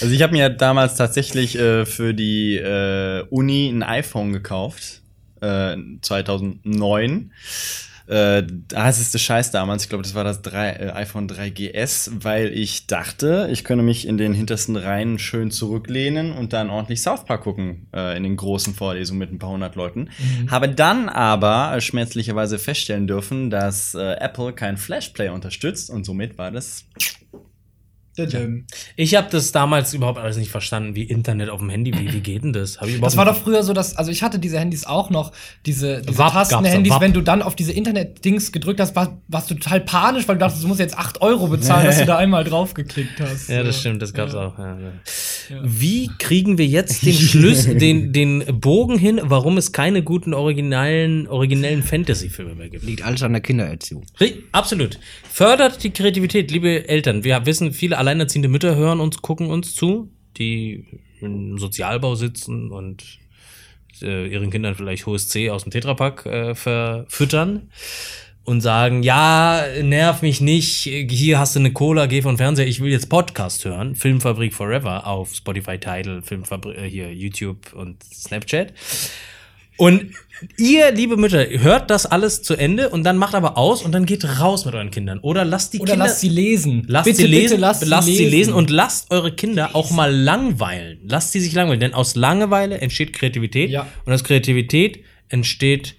Also ich habe mir damals tatsächlich äh, für die äh, Uni ein iPhone gekauft, äh, 2009. Äh, das ist der Scheiß damals. Ich glaube, das war das 3, äh, iPhone 3GS, weil ich dachte, ich könne mich in den hintersten Reihen schön zurücklehnen und dann ordentlich South Park gucken äh, in den großen Vorlesungen mit ein paar hundert Leuten. Habe dann aber äh, schmerzlicherweise feststellen dürfen, dass äh, Apple kein Flashplay unterstützt und somit war das Ich habe das damals überhaupt alles nicht verstanden, wie Internet auf dem Handy, wie, wie geht denn das? Hab ich überhaupt Das war doch früher so, dass, also ich hatte diese Handys auch noch, diese, diese WAP Tastenhandys, WAP. wenn du dann auf diese Internet-Dings gedrückt hast, war, warst du total panisch, weil du dachtest, du musst jetzt 8 Euro bezahlen, dass du da einmal draufgeklickt hast. Ja, das stimmt, das gab's Ja. auch. Ja, ja. Wie kriegen wir jetzt den Schluss, den, den Bogen hin, warum es keine guten originalen, originellen Fantasy-Filme mehr gibt? Liegt alles an der Kindererziehung. Absolut. Fördert die Kreativität, liebe Eltern. Wir wissen, viele alleinerziehende Mütter hören uns, gucken uns zu, die im Sozialbau sitzen und äh, ihren Kindern vielleicht hohes C aus dem Tetrapack äh, verfüttern und sagen, ja, nerv mich nicht, hier hast du eine Cola, geh von Fernseher, ich will jetzt Podcast hören. Filmfabrik Forever auf Spotify, Tidal, Filmfabrik, äh, hier YouTube und Snapchat. Und ihr, liebe Mütter, hört das alles zu Ende und dann macht aber aus und dann geht raus mit euren Kindern. Oder lasst die Oder Kinder. lasst sie lesen. Lasst bitte, sie lesen, bitte lasst, lasst sie lesen und und lasst eure Kinder auch mal langweilen. Lasst sie sich langweilen, denn aus Langeweile entsteht Kreativität Ja. und aus Kreativität entsteht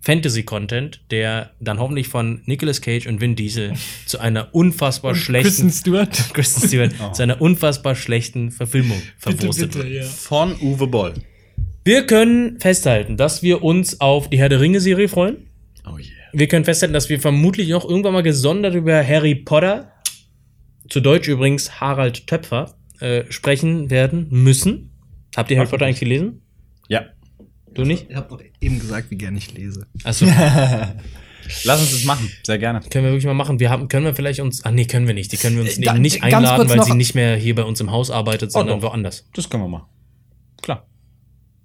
Fantasy-Content, der dann hoffentlich von Nicolas Cage und Vin Diesel zu einer unfassbar Kristen schlechten Stewart. Kristen Stewart zu einer unfassbar schlechten Verfilmung verwurstet wird. ja. Von Uwe Boll. Wir können festhalten, dass wir uns auf die Herr der Ringe-Serie freuen. Oh yeah. Wir können festhalten, dass wir vermutlich auch irgendwann mal gesondert über Harry Potter, zu Deutsch übrigens Harald Töpfer, äh, sprechen werden müssen. Habt ihr Harry Potter eigentlich gelesen? Ja. Du nicht? Ich habe doch eben gesagt, wie gerne ich lese. Achso, Lass uns das machen. Sehr gerne. können wir wirklich mal machen. Wir haben, können wir vielleicht uns, ah nee, können wir nicht. Die können wir uns Äh, da- eben nicht einladen, weil sie nicht mehr hier bei uns im Haus arbeitet, sondern doch. woanders. Das können wir machen. Klar.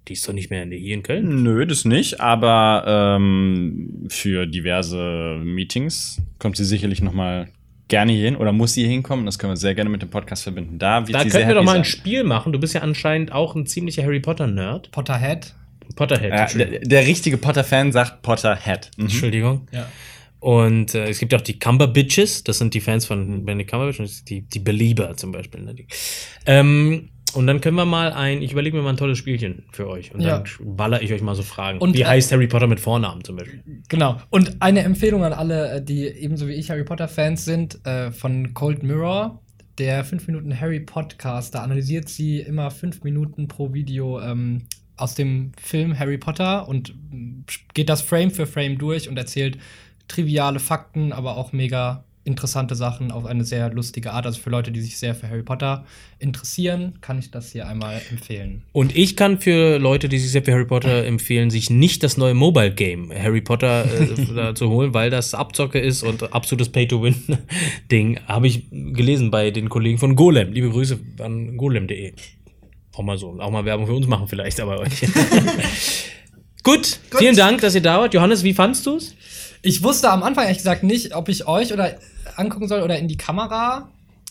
Die ist doch nicht mehr in- hier in Köln. Nö, das nicht, aber ähm, für diverse Meetings kommt sie sicherlich noch mal gerne hier hin oder muss sie hier hinkommen. Das können wir sehr gerne mit dem Podcast verbinden. Da wird Da sie sehr könnten wir doch mal ein sein. Spiel machen. Du bist ja anscheinend auch ein ziemlicher Harry Potter-Nerd. Potterhead. Potterhead. Ja, der, der richtige Potter-Fan sagt Potterhead. Mhm. Entschuldigung. Ja. Und äh, es gibt auch die Cumberbitches, das sind die Fans von Benedict Cumberbatch, und die, die Belieber zum Beispiel. Ne? Die, ähm, und dann können wir mal ein, ich überlege mir mal ein tolles Spielchen für euch. Und Ja. dann baller ich euch mal so Fragen. Und, wie äh, heißt Harry Potter mit Vornamen zum Beispiel? Genau. Und eine Empfehlung an alle, äh, die ebenso wie ich Harry Potter-Fans sind, äh, von Cold Mirror, der 5 Minuten Harry Podcast. Da analysiert sie immer 5 Minuten pro Video ähm, aus dem Film Harry Potter und mm, geht das Frame für Frame durch und erzählt triviale Fakten, aber auch mega interessante Sachen auf eine sehr lustige Art. Also für Leute, die sich sehr für Harry Potter interessieren, kann ich das hier einmal empfehlen. Und ich kann für Leute, die sich sehr für Harry Potter empfehlen, sich nicht das neue Mobile Game Harry Potter äh, zu holen, weil das Abzocke ist und absolutes Pay-to-Win-Ding. Habe ich gelesen bei den Kollegen von Golem. Liebe Grüße an golem.de. Auch mal so. Auch mal Werbung für uns machen vielleicht, aber euch. Gut, vielen Dank, dass ihr da wart. Johannes, wie fandst du's? Ich wusste am Anfang ehrlich gesagt nicht, ob ich euch oder angucken soll oder in die Kamera.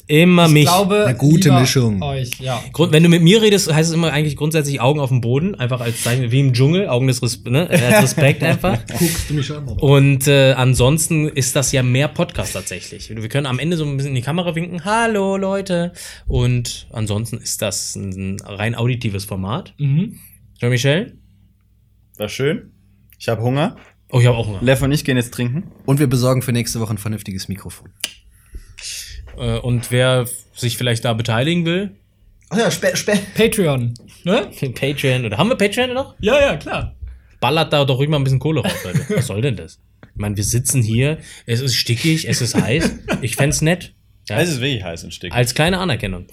Immer Ich mich. glaube, Eine gute Mischung. Euch, ja. Grund, wenn du mit mir redest, heißt es immer eigentlich grundsätzlich Augen auf dem Boden, einfach als Zeichen, wie im Dschungel, Augen des Res ne? als Respekt einfach. Guckst du mich an? oder? Und äh, ansonsten ist das ja mehr Podcast tatsächlich. Wir können am Ende so ein bisschen in die Kamera winken, hallo Leute. Und ansonsten ist das ein rein auditives Format. Mhm. Jean-Michel? War schön. Ich habe Hunger. Oh, ich habe auch Hunger. Lev und ich gehen jetzt trinken. Und wir besorgen für nächste Woche ein vernünftiges Mikrofon. Äh, und wer sich vielleicht da beteiligen will, Ach ja, spä spä Patreon. Ne? Patreon oder haben wir Patreon noch? Ja, ja, klar. Ballert da doch ruhig mal ein bisschen Kohle raus, Leute. Was soll denn das? Ich meine, wir sitzen hier, es ist stickig, es ist heiß. Ich fänd's nett. Ja. Es ist wirklich heiß und stickig. Als kleine Anerkennung.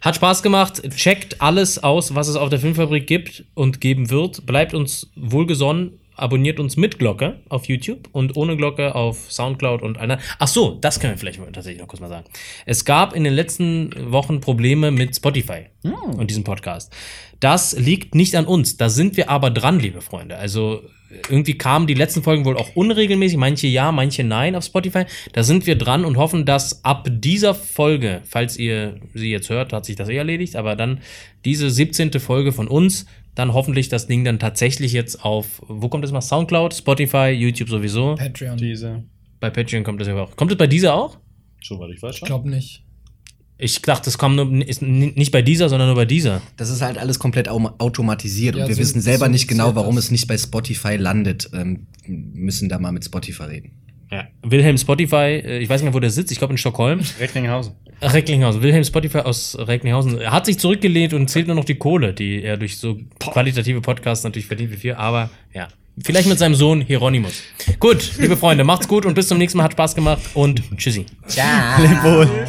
Hat Spaß gemacht. Checkt alles aus, was es auf der Filmfabrik gibt und geben wird. Bleibt uns wohlgesonnen. Abonniert uns mit Glocke auf YouTube und ohne Glocke auf Soundcloud und einer. Ach so, das können wir vielleicht mal tatsächlich noch kurz mal sagen. Es gab in den letzten Wochen Probleme mit Spotify und diesem Podcast. Das liegt nicht an uns. Da sind wir aber dran, liebe Freunde. Also irgendwie kamen die letzten Folgen wohl auch unregelmäßig, manche ja, manche nein auf Spotify. Da sind wir dran und hoffen, dass ab dieser Folge, falls ihr sie jetzt hört, hat sich das eh erledigt, aber dann diese 17. Folge von uns, dann hoffentlich das Ding dann tatsächlich jetzt auf, wo kommt das mal? Soundcloud, Spotify, YouTube sowieso. Patreon. Diese. Bei Patreon kommt das ja auch. Kommt es bei dieser auch? Soweit ich weiß Ich schon. glaube nicht. Ich dachte, das kommt nur, nicht bei dieser, sondern nur bei dieser. Das ist halt alles komplett au automatisiert Ja, und wir so- wissen selber so nicht genau, warum das. es nicht bei Spotify landet. Ähm, müssen da mal mit Spotify reden. Ja. Wilhelm Spotify, äh, ich weiß nicht mehr, wo der sitzt, ich glaube in Stockholm. Recklinghausen. Recklinghausen, Wilhelm Spotify aus Recklinghausen. Er hat sich zurückgelehnt und zählt nur noch die Kohle, die er durch so qualitative Podcasts natürlich verdient wie viel, aber ja. Vielleicht mit seinem Sohn Hieronymus. Gut, liebe Freunde, macht's gut und bis zum nächsten Mal. Hat Spaß gemacht und tschüssi. Leb wohl.